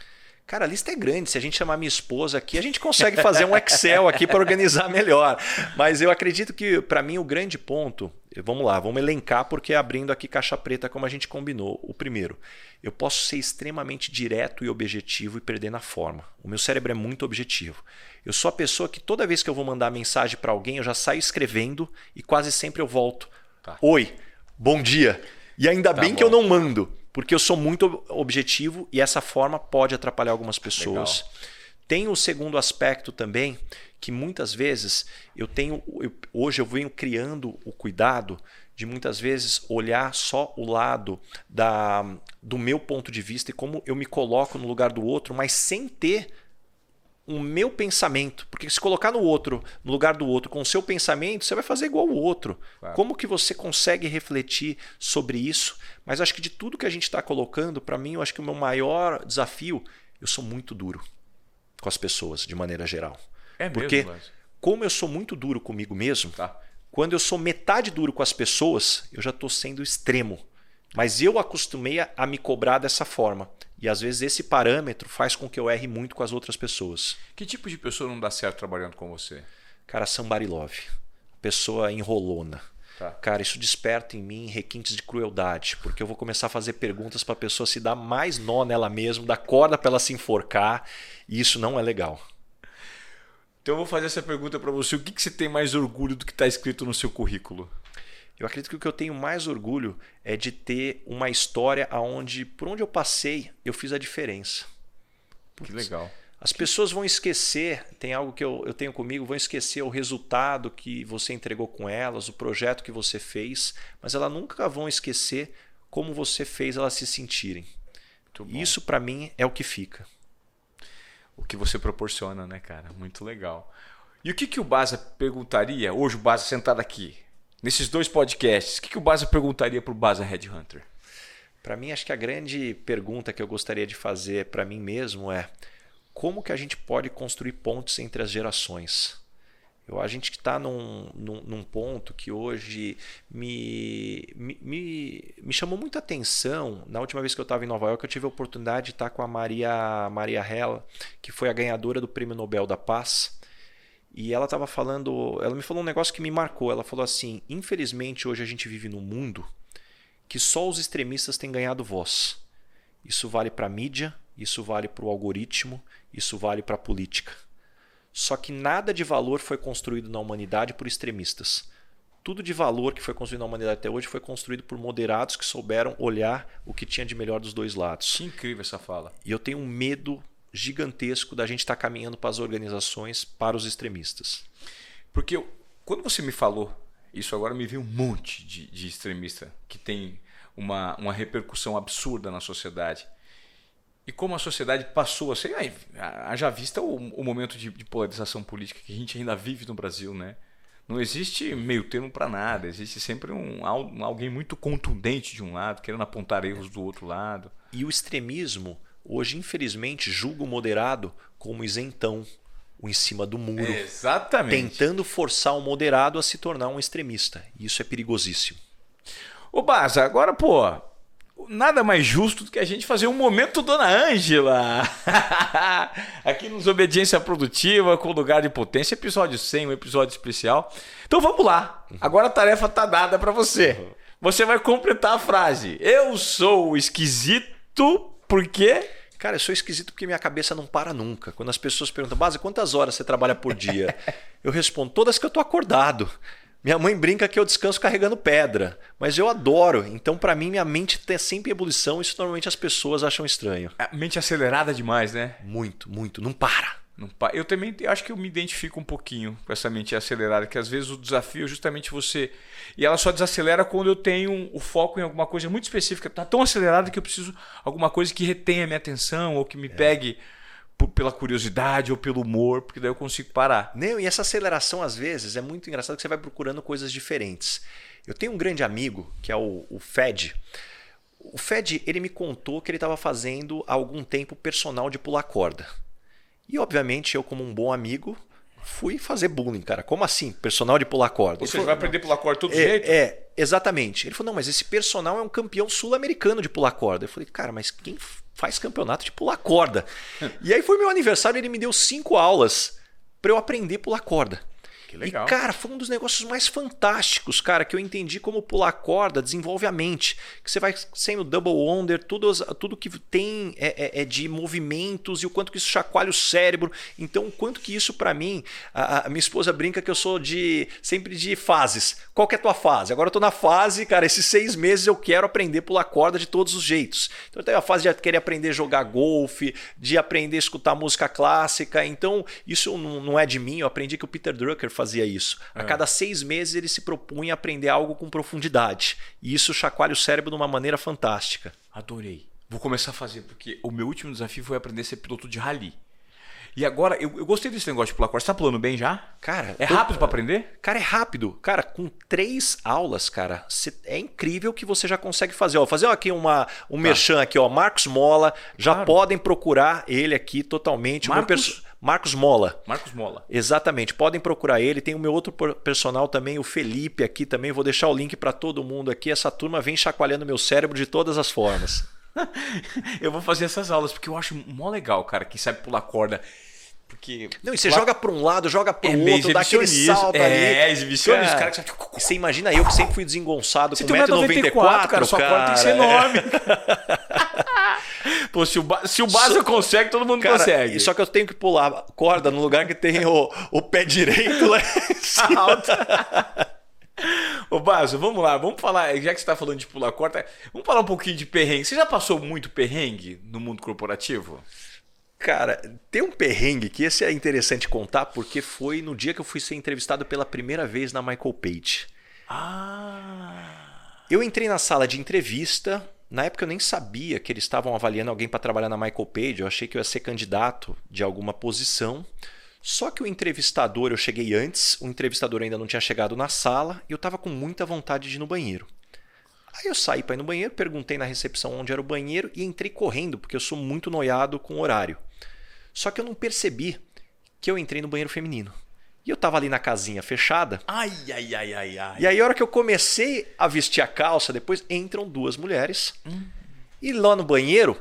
Cara, a lista é grande. Se a gente chamar minha esposa aqui, a gente consegue fazer um Excel aqui para organizar <laughs> melhor. Mas eu acredito que, para mim, o grande ponto. Vamos lá, vamos elencar, porque abrindo aqui caixa preta, como a gente combinou. O primeiro, eu posso ser extremamente direto e objetivo e perder na forma. O meu cérebro é muito objetivo. Eu sou a pessoa que toda vez que eu vou mandar mensagem para alguém, eu já saio escrevendo e quase sempre eu volto. Tá. Oi, bom dia. E ainda tá bem bom. que eu não mando porque eu sou muito objetivo e essa forma pode atrapalhar algumas pessoas. Legal. Tem o segundo aspecto também, que muitas vezes eu tenho. Eu, hoje eu venho criando o cuidado de muitas vezes olhar só o lado da, do meu ponto de vista e como eu me coloco no lugar do outro, mas sem ter o meu pensamento. Porque se colocar no outro, no lugar do outro, com o seu pensamento, você vai fazer igual o outro. Claro. Como que você consegue refletir sobre isso? Mas acho que de tudo que a gente está colocando, para mim, eu acho que o meu maior desafio, eu sou muito duro com as pessoas, de maneira geral. É mesmo, Porque, mas... como eu sou muito duro comigo mesmo, tá. quando eu sou metade duro com as pessoas, eu já estou sendo extremo. Mas eu acostumei a, a me cobrar dessa forma. E às vezes esse parâmetro faz com que eu erre muito com as outras pessoas. Que tipo de pessoa não dá certo trabalhando com você? Cara, somebody love. Pessoa enrolona. Tá. Cara, isso desperta em mim requintes de crueldade, porque eu vou começar a fazer perguntas para a pessoa se dar mais nó nela mesma, dar corda para ela se enforcar, e isso não é legal. Então eu vou fazer essa pergunta para você: o que, que você tem mais orgulho do que está escrito no seu currículo? Eu acredito que o que eu tenho mais orgulho é de ter uma história aonde, por onde eu passei, eu fiz a diferença. Putz, que legal. As pessoas vão esquecer, tem algo que eu, eu tenho comigo, vão esquecer o resultado que você entregou com elas, o projeto que você fez, mas elas nunca vão esquecer como você fez elas se sentirem. Isso para mim é o que fica. O que você proporciona, né, cara? Muito legal. E o que, que o Baza perguntaria, hoje o Baza sentado aqui, nesses dois podcasts, o que, que o Baza perguntaria para o Baza Headhunter? Para mim, acho que a grande pergunta que eu gostaria de fazer para mim mesmo é como que a gente pode construir pontes entre as gerações? A gente está num, num, num, ponto que hoje me, me, me, me, chamou muita atenção. Na última vez que eu estava em Nova York, eu tive a oportunidade de estar com a Maria, Maria Hella, que foi a ganhadora do Prêmio Nobel da Paz. E ela estava falando, ela me falou um negócio que me marcou. Ela falou assim: infelizmente hoje a gente vive num mundo que só os extremistas têm ganhado voz. Isso vale para a mídia, isso vale para o algoritmo, isso vale para a política. Só que nada de valor foi construído na humanidade por extremistas. Tudo de valor que foi construído na humanidade até hoje foi construído por moderados que souberam olhar o que tinha de melhor dos dois lados. Que incrível essa fala. E eu tenho um medo gigantesco da gente estar tá caminhando para as organizações, para os extremistas. Porque eu, quando você me falou isso, agora me veio um monte de, de extremista que tem uma, uma repercussão absurda na sociedade. E como a sociedade passou a ser. Haja vista o, o momento de, de, polarização política que a gente ainda vive no Brasil, né? Não existe meio termo para nada, existe sempre um, alguém muito contundente de um lado, querendo apontar erros do outro lado. E o extremismo hoje, infelizmente, julga o moderado como isentão, o em cima do muro. exatamente. Tentando forçar o moderado a se tornar um extremista. Isso é perigosíssimo. Ô Baza, agora, pô, nada mais justo do que a gente fazer um momento Dona Ângela. <laughs> Aqui nos Obediência Produtiva, com lugar de potência, episódio 100, um episódio especial. Então vamos lá. Agora a tarefa tá dada para você. Você vai completar a frase. Eu sou esquisito porque Cara, eu sou esquisito porque minha cabeça não para nunca. Quando as pessoas perguntam, Base, quantas horas você trabalha por dia? <laughs> eu respondo, todas que eu tô acordado. Minha mãe brinca que eu descanso carregando pedra, mas eu adoro. Então, para mim, minha mente está sempre em ebulição. Isso normalmente as pessoas acham estranho. A mente acelerada demais, né? Muito, muito. Não para. Eu também acho que eu me identifico um pouquinho com essa mente acelerada, que às vezes o desafio é justamente você. E ela só desacelera quando eu tenho o foco em alguma coisa muito específica. Está tão acelerada que eu preciso alguma coisa que retenha a minha atenção ou que me é. pegue pela curiosidade ou pelo humor, porque daí eu consigo parar. Não, e essa aceleração, às vezes, é muito engraçado que você vai procurando coisas diferentes. Eu tenho um grande amigo, que é o, o Fed. O Fed, ele me contou que ele estava fazendo há algum tempo personal de pular corda. E, obviamente, eu, como um bom amigo, fui fazer bullying, cara. Como assim? Personal de pular corda? Você vai aprender a pular corda todo é, jeito? É, exatamente. Ele falou, não, mas esse personal é um campeão sul-americano de pular corda. Eu falei, cara, mas quem faz campeonato de pular corda? <laughs> e aí foi meu aniversário ele me deu cinco aulas para eu aprender a pular corda. Que legal. E, cara, foi um dos negócios mais fantásticos, cara, que eu entendi como pular corda desenvolve a mente. Que você vai sendo double under, tudo, tudo que tem é, é, é de movimentos e o quanto que isso chacoalha o cérebro. Então, o quanto que isso, para mim, a, a, minha esposa brinca que eu sou de sempre de fases. Qual que é a tua fase? Agora eu tô na fase, cara, esses seis meses eu quero aprender a pular corda de todos os jeitos. Então, eu tenho a fase de querer aprender a jogar golfe, de aprender a escutar música clássica. Então, isso não, não é de mim, eu aprendi que o Peter Drucker fazia isso. A é. cada seis meses ele se propunha a aprender algo com profundidade. E isso chacoalha o cérebro de uma maneira fantástica. Adorei. Vou começar a fazer, porque o meu último desafio foi aprender a ser piloto de rally. E agora, eu, eu gostei desse negócio de pular corda. Você tá pulando bem já? Cara. É rápido para aprender? Cara, é rápido. Cara, com três aulas, cara, é incrível que você já consegue fazer. Ó, fazer aqui uma, um tá. merchan aqui, ó. Marcos Mola. Já claro. podem procurar ele aqui totalmente. Marcos... Marcos Mola. Marcos Mola. Exatamente. Podem procurar ele. Tem o meu outro personal também, o Felipe aqui também. Vou deixar o link para todo mundo aqui. Essa turma vem chacoalhando meu cérebro de todas as formas. <laughs> eu vou fazer essas aulas porque eu acho mó legal, cara, quem sabe pular corda. Porque. Não, e você joga para um lado, joga para o é outro, dá aquele salto é, ali. É, exibicionismo. Cara, cara, você imagina eu que sempre fui desengonçado você com 1,94m. Cara, sua corda tem que ser enorme. <laughs> <laughs> Pô, se o, ba se o Baza só, consegue, todo mundo cara, consegue. Só que eu tenho que pular corda no lugar que tem o, o pé direito lá <laughs> alto. Ô, Baso, vamos lá, vamos falar, já que você está falando de pular corda, vamos falar um pouquinho de perrengue. Você já passou muito perrengue no mundo corporativo? Cara, tem um perrengue que esse é interessante contar porque foi no dia que eu fui ser entrevistado pela primeira vez na Michael Page. Ah. Eu entrei na sala de entrevista. Na época eu nem sabia que eles estavam avaliando alguém para trabalhar na Michael Page. Eu achei que eu ia ser candidato de alguma posição. Só que o entrevistador, eu cheguei antes, o entrevistador ainda não tinha chegado na sala e eu estava com muita vontade de ir no banheiro. Aí eu saí para ir no banheiro, perguntei na recepção onde era o banheiro e entrei correndo, porque eu sou muito noiado com o horário. Só que eu não percebi que eu entrei no banheiro feminino. E eu tava ali na casinha fechada. Ai, ai, ai, ai, ai. E aí, a hora que eu comecei a vestir a calça, depois entram duas mulheres. Hum. E lá no banheiro,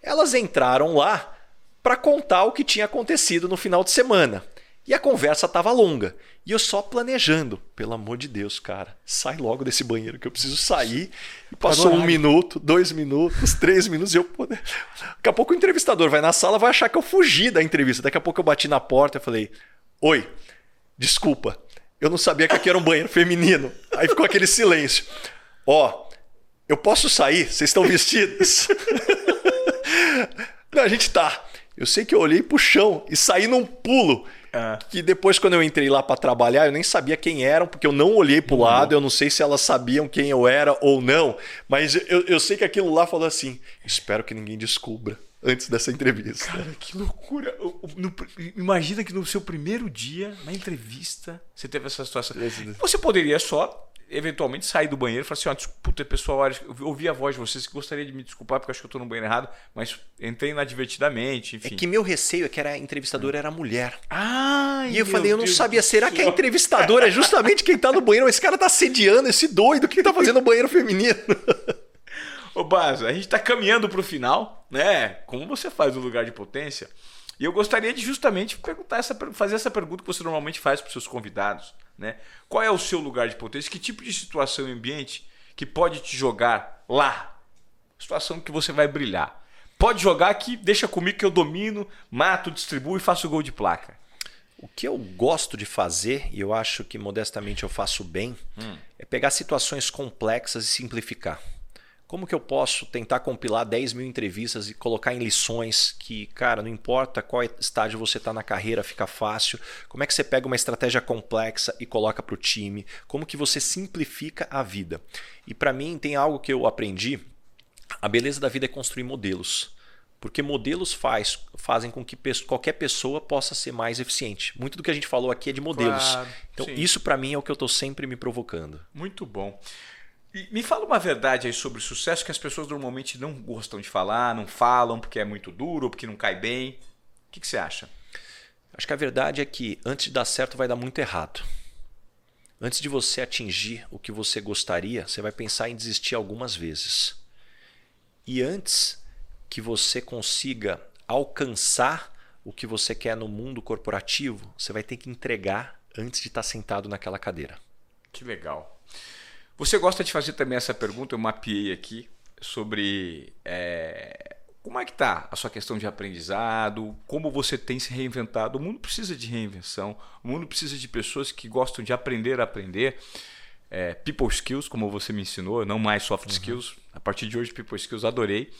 elas entraram lá para contar o que tinha acontecido no final de semana. E a conversa estava longa. E eu só planejando. Pelo amor de Deus, cara, sai logo desse banheiro que eu preciso sair. E passou um minuto, dois minutos, três minutos e eu. Daqui a pouco o entrevistador vai na sala, vai achar que eu fugi da entrevista. Daqui a pouco eu bati na porta e falei: Oi, desculpa, eu não sabia que aqui era um banheiro feminino. Aí ficou aquele silêncio. Ó, oh, eu posso sair? Vocês estão vestidos? <laughs> não, a gente tá. Eu sei que eu olhei pro chão e saí num pulo. É. Que depois, quando eu entrei lá para trabalhar, eu nem sabia quem eram, porque eu não olhei pro uhum. lado, eu não sei se elas sabiam quem eu era ou não. Mas eu, eu sei que aquilo lá falou assim: espero que ninguém descubra antes dessa entrevista. Cara, que loucura! No, imagina que no seu primeiro dia, na entrevista, você teve essa situação. Você poderia só eventualmente sair do banheiro e falar assim: ó, puta, pessoal, eu ouvi a voz de vocês que gostaria de me desculpar porque acho que eu tô no banheiro errado, mas entrei inadvertidamente, enfim. É que meu receio é que era, a entrevistadora era mulher. Ah, E eu falei, eu não Deus sabia, será que a entrevistadora é justamente quem tá no banheiro? Esse cara tá sediando esse doido, o que tá fazendo no banheiro feminino? <laughs> Ô, Baso, a gente tá caminhando pro final, né? Como você faz no lugar de potência? E eu gostaria de justamente perguntar essa, fazer essa pergunta que você normalmente faz para os seus convidados. Né? Qual é o seu lugar de potência? Que tipo de situação e ambiente que pode te jogar lá? Situação que você vai brilhar. Pode jogar aqui, deixa comigo que eu domino, mato, distribuo e faço gol de placa. O que eu gosto de fazer, e eu acho que modestamente eu faço bem, hum. é pegar situações complexas e simplificar. Como que eu posso tentar compilar 10 mil entrevistas e colocar em lições que, cara, não importa qual estágio você está na carreira, fica fácil. Como é que você pega uma estratégia complexa e coloca para o time? Como que você simplifica a vida? E para mim tem algo que eu aprendi. A beleza da vida é construir modelos. Porque modelos faz, fazem com que qualquer pessoa possa ser mais eficiente. Muito do que a gente falou aqui é de modelos. Claro, então, sim. isso para mim é o que eu estou sempre me provocando. Muito bom. Me fala uma verdade aí sobre sucesso que as pessoas normalmente não gostam de falar, não falam porque é muito duro, porque não cai bem. O que, que você acha? Acho que a verdade é que antes de dar certo vai dar muito errado. Antes de você atingir o que você gostaria, você vai pensar em desistir algumas vezes. E antes que você consiga alcançar o que você quer no mundo corporativo, você vai ter que entregar antes de estar sentado naquela cadeira. Que legal. Você gosta de fazer também essa pergunta? Eu mapeei aqui sobre é, como é que está a sua questão de aprendizado, como você tem se reinventado. O mundo precisa de reinvenção, o mundo precisa de pessoas que gostam de aprender a aprender. É, people skills, como você me ensinou, não mais soft uhum. skills. A partir de hoje, people skills, adorei.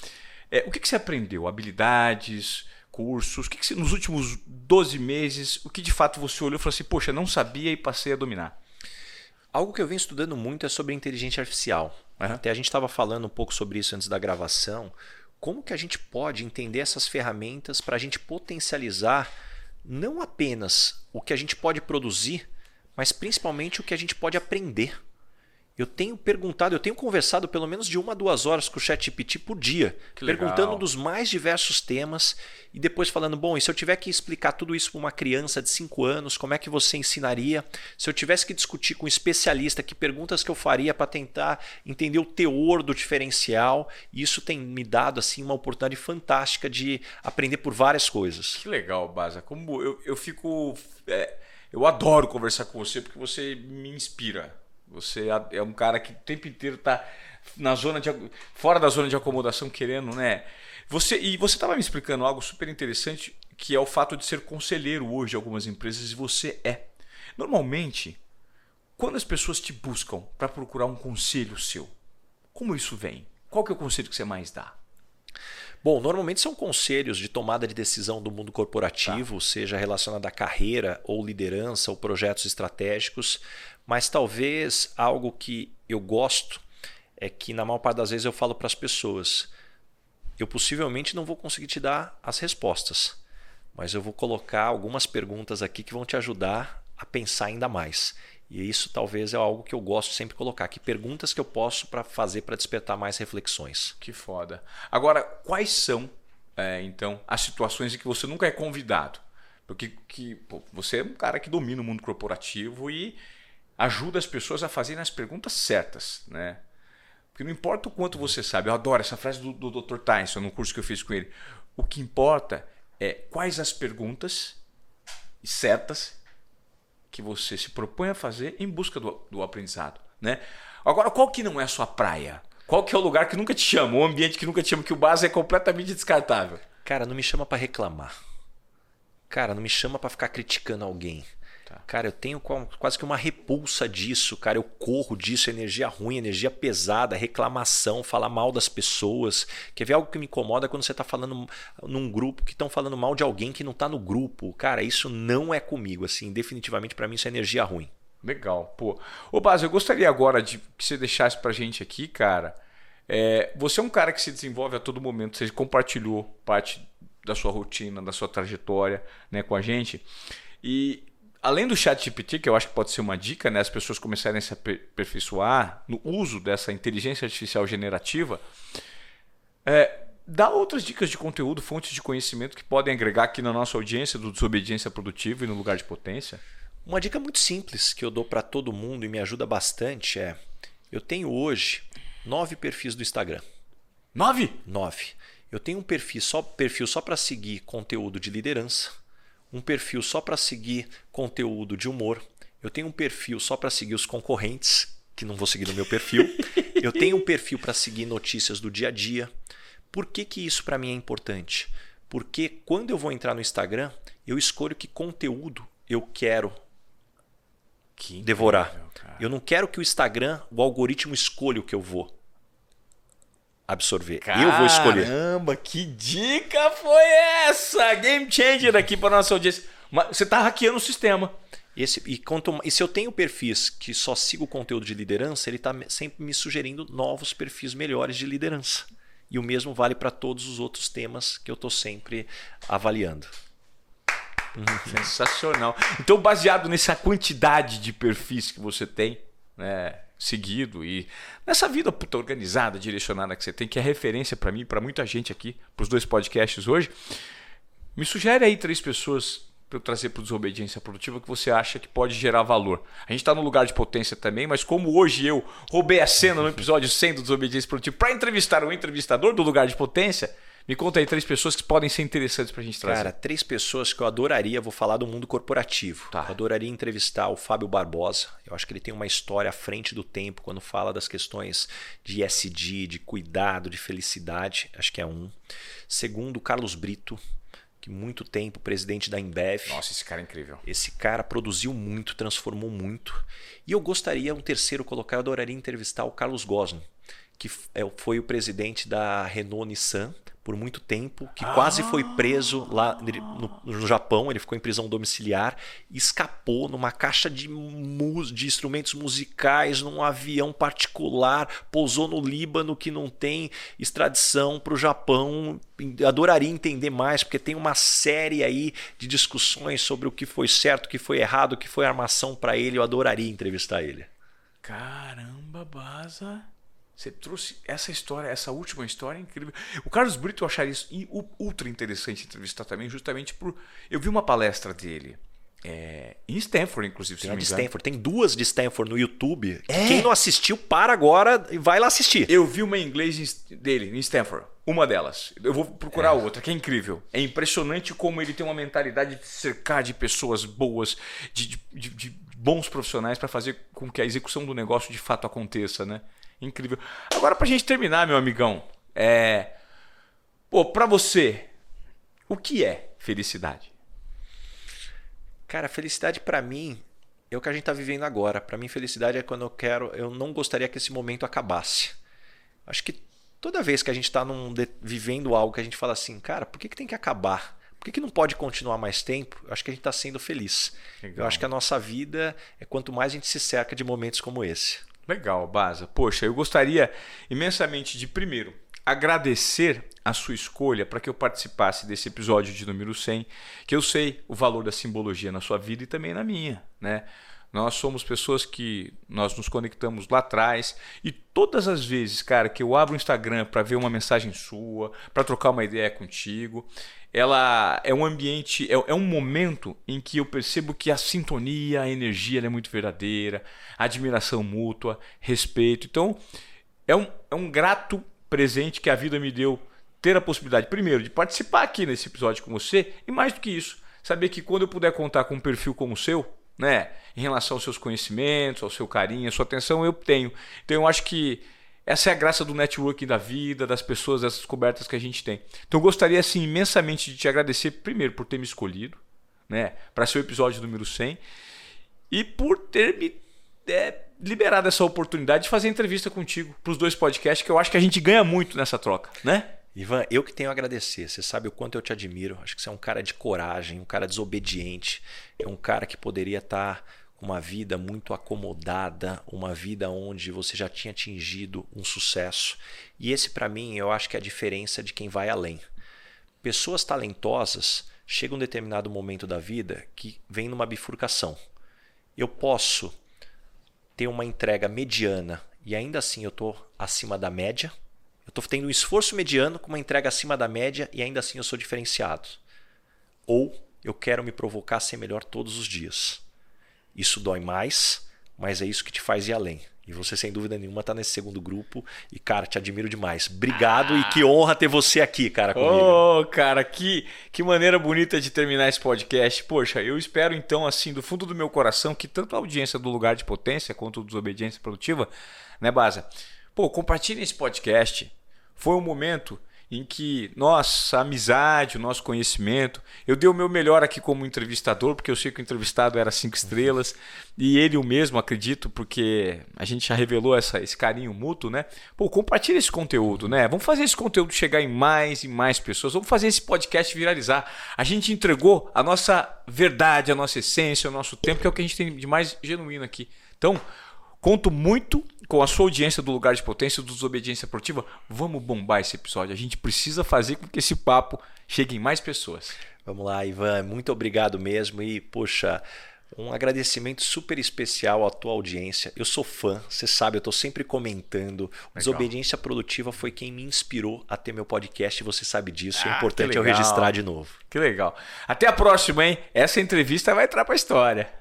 É, o que, que você aprendeu? Habilidades, cursos? O que, que você, nos últimos 12 meses, o que de fato você olhou e falou assim, poxa, não sabia e passei a dominar? Algo que eu venho estudando muito é sobre inteligência artificial. Uhum. Até a gente estava falando um pouco sobre isso antes da gravação. Como que a gente pode entender essas ferramentas para a gente potencializar não apenas o que a gente pode produzir, mas principalmente o que a gente pode aprender. Eu tenho perguntado, eu tenho conversado pelo menos de uma a duas horas com o ChatGPT por dia, que perguntando legal. dos mais diversos temas e depois falando: bom, e se eu tiver que explicar tudo isso para uma criança de 5 anos, como é que você ensinaria? Se eu tivesse que discutir com um especialista, que perguntas que eu faria para tentar entender o teor do diferencial? Isso tem me dado assim uma oportunidade fantástica de aprender por várias coisas. Que legal, Baza. Como eu, eu fico. É, eu adoro conversar com você porque você me inspira você é um cara que o tempo inteiro está na zona de fora da zona de acomodação querendo, né? Você e você estava me explicando algo super interessante que é o fato de ser conselheiro hoje de algumas empresas e você é. Normalmente, quando as pessoas te buscam para procurar um conselho seu, como isso vem? Qual que é o conselho que você mais dá? Bom, normalmente são conselhos de tomada de decisão do mundo corporativo, tá. seja relacionado à carreira ou liderança ou projetos estratégicos, mas talvez algo que eu gosto é que na maior parte das vezes eu falo para as pessoas, eu possivelmente não vou conseguir te dar as respostas, mas eu vou colocar algumas perguntas aqui que vão te ajudar a pensar ainda mais. E isso talvez é algo que eu gosto sempre colocar, que perguntas que eu posso para fazer para despertar mais reflexões. Que foda. Agora, quais são é, então as situações em que você nunca é convidado? Porque que, pô, você é um cara que domina o mundo corporativo e ajuda as pessoas a fazerem as perguntas certas, né? Porque não importa o quanto você sabe, eu adoro essa frase do, do Dr. Tyson no curso que eu fiz com ele. O que importa é quais as perguntas certas que você se propõe a fazer em busca do, do aprendizado. Né? Agora, qual que não é a sua praia? Qual que é o lugar que nunca te chama? O ambiente que nunca te chama? Que o base é completamente descartável. Cara, não me chama para reclamar. Cara, não me chama para ficar criticando alguém. Tá. Cara, eu tenho quase que uma repulsa disso, cara. Eu corro disso, energia ruim, energia pesada, reclamação, falar mal das pessoas. Quer ver algo que me incomoda quando você está falando num grupo que estão falando mal de alguém que não está no grupo. Cara, isso não é comigo, assim. Definitivamente para mim isso é energia ruim. Legal, pô. Ô, Base, eu gostaria agora de que você deixasse pra gente aqui, cara. É, você é um cara que se desenvolve a todo momento, você compartilhou parte da sua rotina, da sua trajetória né, com a gente. E além do chat GPT, que eu acho que pode ser uma dica, né, as pessoas começarem a se aperfeiçoar no uso dessa inteligência artificial generativa, é, dá outras dicas de conteúdo, fontes de conhecimento que podem agregar aqui na nossa audiência do Desobediência Produtiva e no Lugar de Potência? Uma dica muito simples que eu dou para todo mundo e me ajuda bastante é: eu tenho hoje nove perfis do Instagram. Nove? Nove. Eu tenho um perfil só, perfil só para seguir conteúdo de liderança um perfil só para seguir conteúdo de humor. Eu tenho um perfil só para seguir os concorrentes, que não vou seguir no meu perfil. <laughs> Eu tenho um perfil para seguir notícias do dia a dia. Por que, que isso para mim é importante? Porque quando eu vou entrar no Instagram, eu escolho que conteúdo eu quero que devorar. eu não quero que o Instagram, o algoritmo escolha o que eu vou. Absorver. Caramba, eu vou escolher. Caramba, que dica foi essa? Game changer aqui para nossa audiência. Mas você está hackeando o sistema. Esse, e, quanto, e se eu tenho perfis que só sigo o conteúdo de liderança, ele está sempre me sugerindo novos perfis melhores de liderança. E o mesmo vale para todos os outros temas que eu estou sempre avaliando. Sensacional. Então, baseado nessa quantidade de perfis que você tem, né, seguido e nessa vida puta organizada, direcionada que você tem, que é referência para mim, para muita gente aqui, para os dois podcasts hoje, me sugere aí três pessoas para eu trazer para o Desobediência Produtiva que você acha que pode gerar valor. A gente está no lugar de potência também, mas como hoje eu roubei a cena no episódio 100 do Desobediência Produtiva para entrevistar um entrevistador do lugar de potência, me conta aí três pessoas que podem ser interessantes para a gente trazer. Cara, três pessoas que eu adoraria, vou falar do mundo corporativo. Tá. Eu adoraria entrevistar o Fábio Barbosa. Eu acho que ele tem uma história à frente do tempo quando fala das questões de SD, de cuidado, de felicidade. Acho que é um. Segundo, Carlos Brito que muito tempo presidente da Embev. Nossa, esse cara é incrível. Esse cara produziu muito, transformou muito. E eu gostaria, um terceiro colocar, eu adoraria entrevistar o Carlos Gosling, que é foi o presidente da Renault Nissan por muito tempo, que ah. quase foi preso lá no, no, Japão, ele ficou em prisão domiciliar, escapou numa caixa de, de instrumentos musicais, num avião particular, pousou no Líbano que não tem extradição para o Japão. Adoraria entender mais, porque tem uma série aí de discussões sobre o que foi certo, o que foi errado, o que foi armação para ele. Eu adoraria entrevistar ele. Caramba, Baza. Você trouxe essa história, essa última história incrível. O Carlos Brito eu acharia isso ultra interessante entrevistar também, justamente por. Eu vi uma palestra dele. É, em Stanford, inclusive. Tem, de Stanford. tem duas de Stanford no YouTube. É? Quem não assistiu, para agora e vai lá assistir. Eu vi uma em inglês dele, em Stanford. Uma delas. Eu vou procurar é. outra, que é incrível. É impressionante como ele tem uma mentalidade de cercar de pessoas boas, de, de, de, de bons profissionais para fazer com que a execução do negócio de fato aconteça, né? Incrível. Agora, pra gente terminar, meu amigão, é. Pô, pra você, o que é felicidade? Cara, felicidade para mim é o que a gente tá vivendo agora. Para mim, felicidade é quando eu quero. Eu não gostaria que esse momento acabasse. Acho que toda vez que a gente está vivendo algo que a gente fala assim, cara, por que, que tem que acabar? Por que, que não pode continuar mais tempo? Eu acho que a gente está sendo feliz. Legal. Eu acho que a nossa vida é quanto mais a gente se cerca de momentos como esse. Legal, Baza. Poxa, eu gostaria imensamente de, primeiro, agradecer a sua escolha para que eu participasse desse episódio de número 100, que eu sei o valor da simbologia na sua vida e também na minha, né? Nós somos pessoas que nós nos conectamos lá atrás e todas as vezes, cara, que eu abro o Instagram para ver uma mensagem sua, para trocar uma ideia contigo, ela é um ambiente, é, é, um momento em que eu percebo que a sintonia, a energia é muito verdadeira, admiração mútua, respeito. Então, é um, é um grato presente que a vida me deu ter a possibilidade, primeiro, de participar aqui nesse episódio com você e mais do que isso, saber que quando eu puder contar com um perfil como o seu, né, em relação aos seus conhecimentos, ao seu carinho, à sua atenção, eu tenho. Então, eu acho que essa é a graça do networking da vida, das pessoas, das descobertas que a gente tem. Então eu gostaria assim imensamente de te agradecer primeiro por ter me escolhido, né, para ser o episódio número 100 e por ter me é, liberado essa oportunidade de fazer entrevista contigo para os dois podcasts, que eu acho que a gente ganha muito nessa troca, né? Ivan, eu que tenho a agradecer. Você sabe o quanto eu te admiro. Acho que você é um cara de coragem, um cara desobediente, é um cara que poderia estar tá uma vida muito acomodada, uma vida onde você já tinha atingido um sucesso. E esse, para mim, eu acho que é a diferença de quem vai além. Pessoas talentosas chegam um determinado momento da vida que vem numa bifurcação. Eu posso ter uma entrega mediana e ainda assim eu estou acima da média. Estou tendo um esforço mediano com uma entrega acima da média e ainda assim eu sou diferenciado. Ou eu quero me provocar a ser melhor todos os dias. Isso dói mais, mas é isso que te faz ir além. E você, sem dúvida nenhuma, está nesse segundo grupo. E, cara, te admiro demais. Obrigado ah. e que honra ter você aqui, cara, comigo. Ô, oh, cara, que, que maneira bonita de terminar esse podcast. Poxa, eu espero, então, assim, do fundo do meu coração, que tanto a audiência do Lugar de Potência quanto do Desobediência Produtiva, né, Baza? Pô, compartilhem esse podcast. Foi um momento em que nossa amizade, o nosso conhecimento, eu dei o meu melhor aqui como entrevistador, porque eu sei que o entrevistado era cinco estrelas, e ele o mesmo, acredito, porque a gente já revelou essa, esse carinho mútuo, né? Pô, compartilha esse conteúdo, né? Vamos fazer esse conteúdo chegar em mais e mais pessoas, vamos fazer esse podcast viralizar. A gente entregou a nossa verdade, a nossa essência, o nosso tempo, que é o que a gente tem de mais genuíno aqui. Então, conto muito com a sua audiência do Lugar de Potência, do Desobediência Portiva, vamos bombar esse episódio. A gente precisa fazer com que esse papo chegue em mais pessoas. Vamos lá, Ivan. Muito obrigado mesmo. E, poxa, um agradecimento super especial à tua audiência. Eu sou fã, você sabe, eu estou sempre comentando. Legal. Desobediência Produtiva foi quem me inspirou a ter meu podcast, você sabe disso. É ah, é importante eu registrar de novo. Que legal. Até a próxima, hein? Essa entrevista vai entrar para a história.